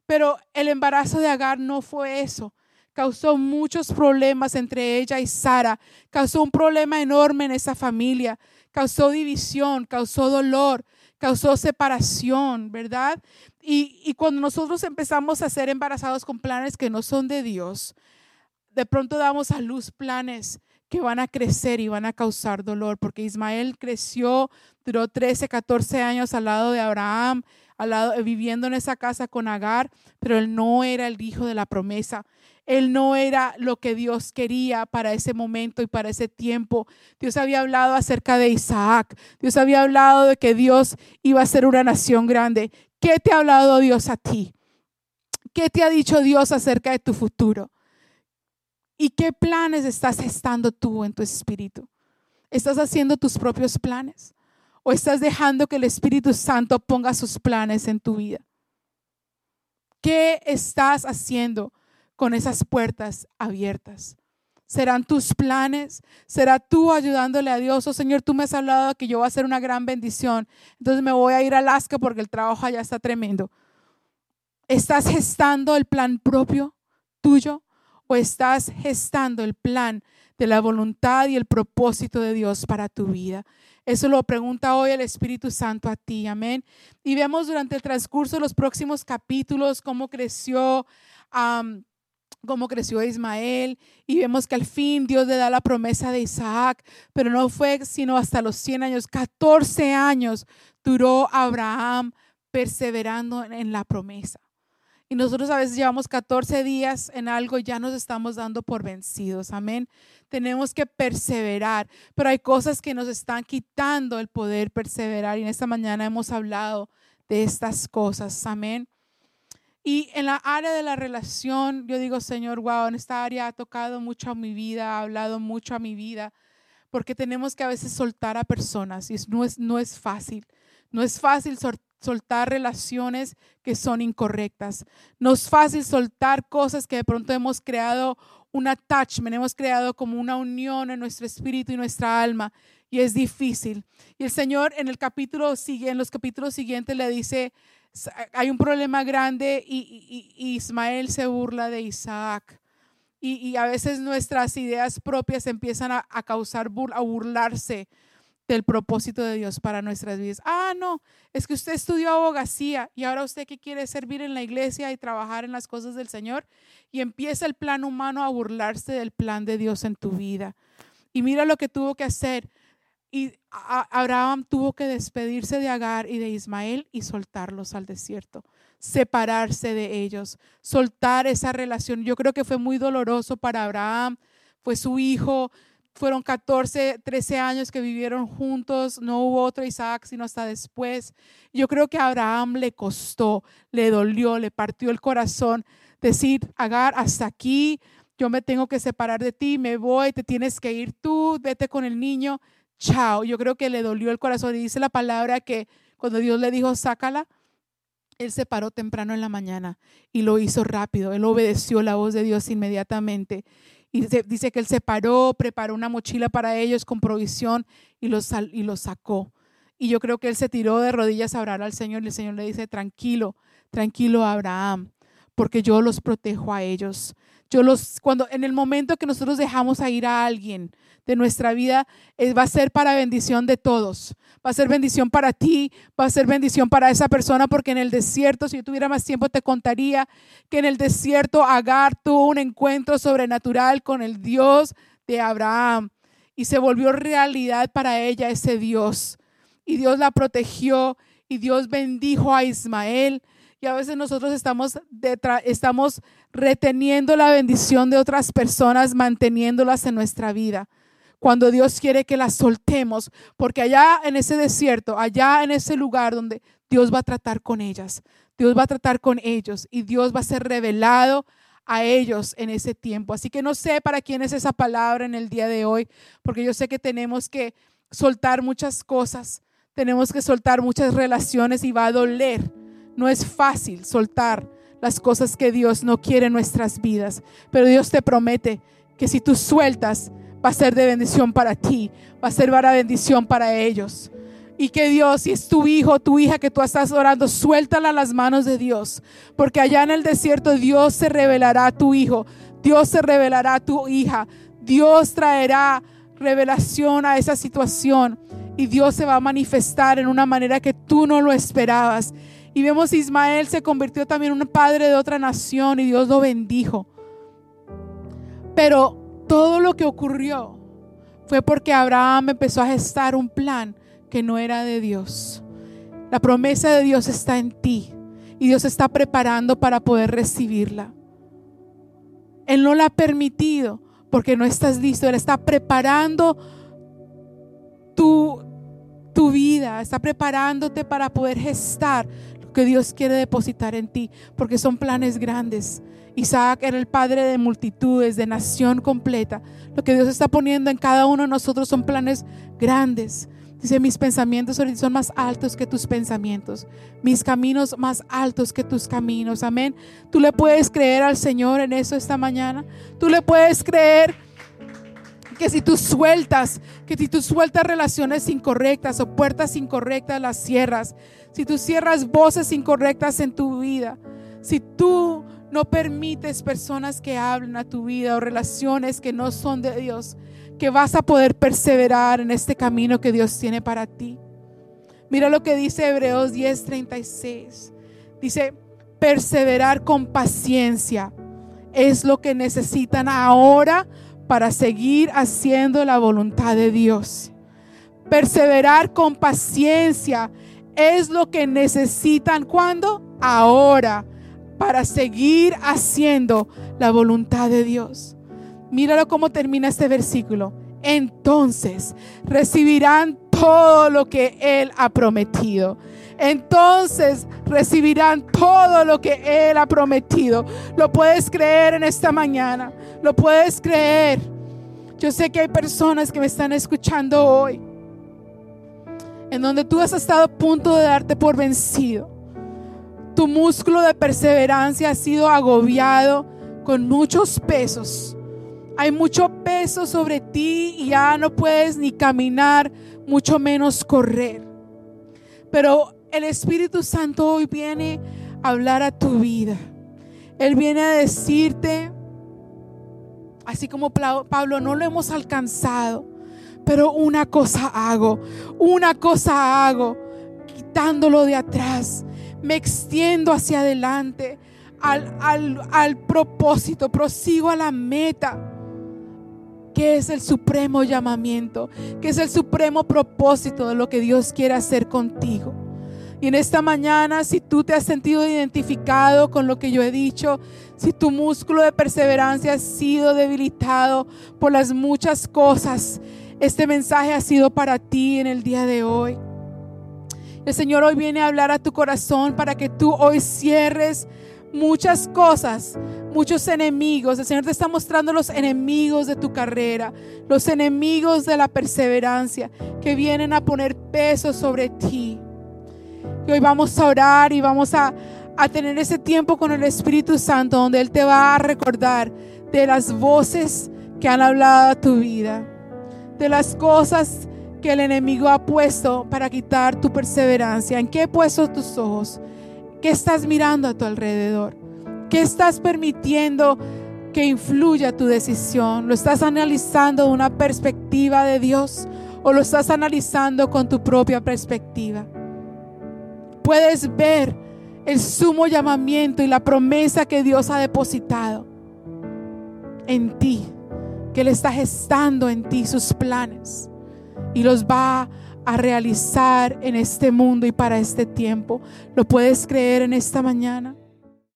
Pero el embarazo de Agar no fue eso causó muchos problemas entre ella y Sara, causó un problema enorme en esa familia, causó división, causó dolor, causó separación, ¿verdad? Y, y, cuando nosotros empezamos a ser embarazados con planes que no son de Dios, de pronto damos a luz planes que van a crecer y van a causar dolor, porque Ismael creció, duró 13, 14 años al lado de Abraham, al lado, viviendo en esa casa con Agar, pero él no era el hijo de la promesa. Él no era lo que Dios quería para ese momento y para ese tiempo. Dios había hablado acerca de Isaac. Dios había hablado de que Dios iba a ser una nación grande. ¿Qué te ha hablado Dios a ti? ¿Qué te ha dicho Dios acerca de tu futuro? ¿Y qué planes estás gestando tú en tu espíritu? ¿Estás haciendo tus propios planes? ¿O estás dejando que el Espíritu Santo ponga sus planes en tu vida? ¿Qué estás haciendo? con esas puertas abiertas. ¿Serán tus planes? ¿Será tú ayudándole a Dios? Oh Señor, tú me has hablado que yo voy a hacer una gran bendición. Entonces me voy a ir a Alaska porque el trabajo allá está tremendo. ¿Estás gestando el plan propio tuyo o estás gestando el plan de la voluntad y el propósito de Dios para tu vida? Eso lo pregunta hoy el Espíritu Santo a ti. Amén. Y vemos durante el transcurso de los próximos capítulos cómo creció cómo creció Ismael y vemos que al fin Dios le da la promesa de Isaac, pero no fue sino hasta los 100 años, 14 años duró Abraham perseverando en la promesa. Y nosotros a veces llevamos 14 días en algo y ya nos estamos dando por vencidos. Amén. Tenemos que perseverar, pero hay cosas que nos están quitando el poder perseverar. Y en esta mañana hemos hablado de estas cosas. Amén. Y en la área de la relación, yo digo, Señor, wow, en esta área ha tocado mucho a mi vida, ha hablado mucho a mi vida, porque tenemos que a veces soltar a personas y no es, no es fácil. No es fácil soltar relaciones que son incorrectas. No es fácil soltar cosas que de pronto hemos creado un attachment, hemos creado como una unión en nuestro espíritu y nuestra alma y es difícil. Y el Señor en el capítulo en los capítulos siguientes le dice, hay un problema grande y, Ismael se burla de Isaac. Y, a veces nuestras ideas propias empiezan a, causar, a burlarse del propósito de Dios para nuestras vidas. Ah, no, es que usted estudió abogacía y ahora usted que quiere servir en la iglesia y trabajar en las cosas del Señor y empieza el plan humano a burlarse del plan de Dios en tu vida. Y mira lo que tuvo que hacer. Y Abraham tuvo que despedirse de Agar y de Ismael y soltarlos al desierto, separarse de ellos, soltar esa relación. Yo creo que fue muy doloroso para Abraham, fue su hijo, fueron 14, 13 años que vivieron juntos, no hubo otro Isaac sino hasta después. Yo creo que a Abraham le costó, le dolió, le partió el corazón decir, Agar, hasta aquí, yo me tengo que separar de ti, me voy, te tienes que ir tú, vete con el niño, chao. Yo creo que le dolió el corazón y dice la palabra que cuando Dios le dijo, sácala, él se paró temprano en la mañana y lo hizo rápido, él obedeció la voz de Dios inmediatamente y dice que él se paró, preparó una mochila para ellos con provisión y los, y los sacó. Y yo creo que él se tiró de rodillas a orar al Señor y el Señor le dice, tranquilo, tranquilo Abraham, porque yo los protejo a ellos. Yo los, cuando en el momento que nosotros dejamos a ir a alguien de nuestra vida, eh, va a ser para bendición de todos. Va a ser bendición para ti, va a ser bendición para esa persona, porque en el desierto, si yo tuviera más tiempo, te contaría que en el desierto Agar tuvo un encuentro sobrenatural con el Dios de Abraham y se volvió realidad para ella ese Dios. Y Dios la protegió y Dios bendijo a Ismael. Y a veces nosotros estamos, estamos reteniendo la bendición de otras personas, manteniéndolas en nuestra vida. Cuando Dios quiere que las soltemos, porque allá en ese desierto, allá en ese lugar donde Dios va a tratar con ellas, Dios va a tratar con ellos y Dios va a ser revelado a ellos en ese tiempo. Así que no sé para quién es esa palabra en el día de hoy, porque yo sé que tenemos que soltar muchas cosas, tenemos que soltar muchas relaciones y va a doler. No es fácil soltar las cosas que Dios no quiere en nuestras vidas, pero Dios te promete que si tú sueltas, va a ser de bendición para ti, va a ser para bendición para ellos. Y que Dios, si es tu hijo, tu hija que tú estás orando, suéltala a las manos de Dios. Porque allá en el desierto Dios se revelará a tu hijo, Dios se revelará a tu hija, Dios traerá revelación a esa situación y Dios se va a manifestar en una manera que tú no lo esperabas. Y vemos Ismael se convirtió también en un padre de otra nación y Dios lo bendijo. Pero todo lo que ocurrió fue porque Abraham empezó a gestar un plan que no era de Dios. La promesa de Dios está en ti y Dios está preparando para poder recibirla. Él no la ha permitido porque no estás listo. Él está preparando tu, tu vida, está preparándote para poder gestar que Dios quiere depositar en ti, porque son planes grandes. Isaac era el padre de multitudes, de nación completa. Lo que Dios está poniendo en cada uno de nosotros son planes grandes. Dice, mis pensamientos son más altos que tus pensamientos, mis caminos más altos que tus caminos. Amén. Tú le puedes creer al Señor en eso esta mañana. Tú le puedes creer que si tú sueltas, que si tú sueltas relaciones incorrectas o puertas incorrectas, las cierras. Si tú cierras voces incorrectas en tu vida, si tú no permites personas que hablen a tu vida o relaciones que no son de Dios, que vas a poder perseverar en este camino que Dios tiene para ti. Mira lo que dice Hebreos 10:36. Dice, perseverar con paciencia es lo que necesitan ahora para seguir haciendo la voluntad de Dios. Perseverar con paciencia es lo que necesitan cuando? Ahora, para seguir haciendo la voluntad de Dios. Míralo cómo termina este versículo. Entonces recibirán todo lo que Él ha prometido. Entonces recibirán todo lo que Él ha prometido. Lo puedes creer en esta mañana. Lo puedes creer. Yo sé que hay personas que me están escuchando hoy, en donde tú has estado a punto de darte por vencido. Tu músculo de perseverancia ha sido agobiado con muchos pesos. Hay mucho peso sobre ti y ya no puedes ni caminar, mucho menos correr. Pero el Espíritu Santo hoy viene a hablar a tu vida. Él viene a decirte, así como Pablo, no lo hemos alcanzado, pero una cosa hago, una cosa hago, quitándolo de atrás, me extiendo hacia adelante al, al, al propósito, prosigo a la meta que es el supremo llamamiento, que es el supremo propósito de lo que Dios quiere hacer contigo. Y en esta mañana, si tú te has sentido identificado con lo que yo he dicho, si tu músculo de perseverancia ha sido debilitado por las muchas cosas, este mensaje ha sido para ti en el día de hoy. El Señor hoy viene a hablar a tu corazón para que tú hoy cierres muchas cosas, muchos enemigos. El Señor te está mostrando los enemigos de tu carrera, los enemigos de la perseverancia que vienen a poner peso sobre ti. Y hoy vamos a orar y vamos a, a tener ese tiempo con el Espíritu Santo donde Él te va a recordar de las voces que han hablado a tu vida, de las cosas que el enemigo ha puesto para quitar tu perseverancia. ¿En qué he puesto tus ojos? ¿Qué estás mirando a tu alrededor? ¿Qué estás permitiendo que influya tu decisión? ¿Lo estás analizando de una perspectiva de Dios o lo estás analizando con tu propia perspectiva? Puedes ver el sumo llamamiento y la promesa que Dios ha depositado en ti, que Él está gestando en ti sus planes y los va a realizar en este mundo y para este tiempo. ¿Lo puedes creer en esta mañana?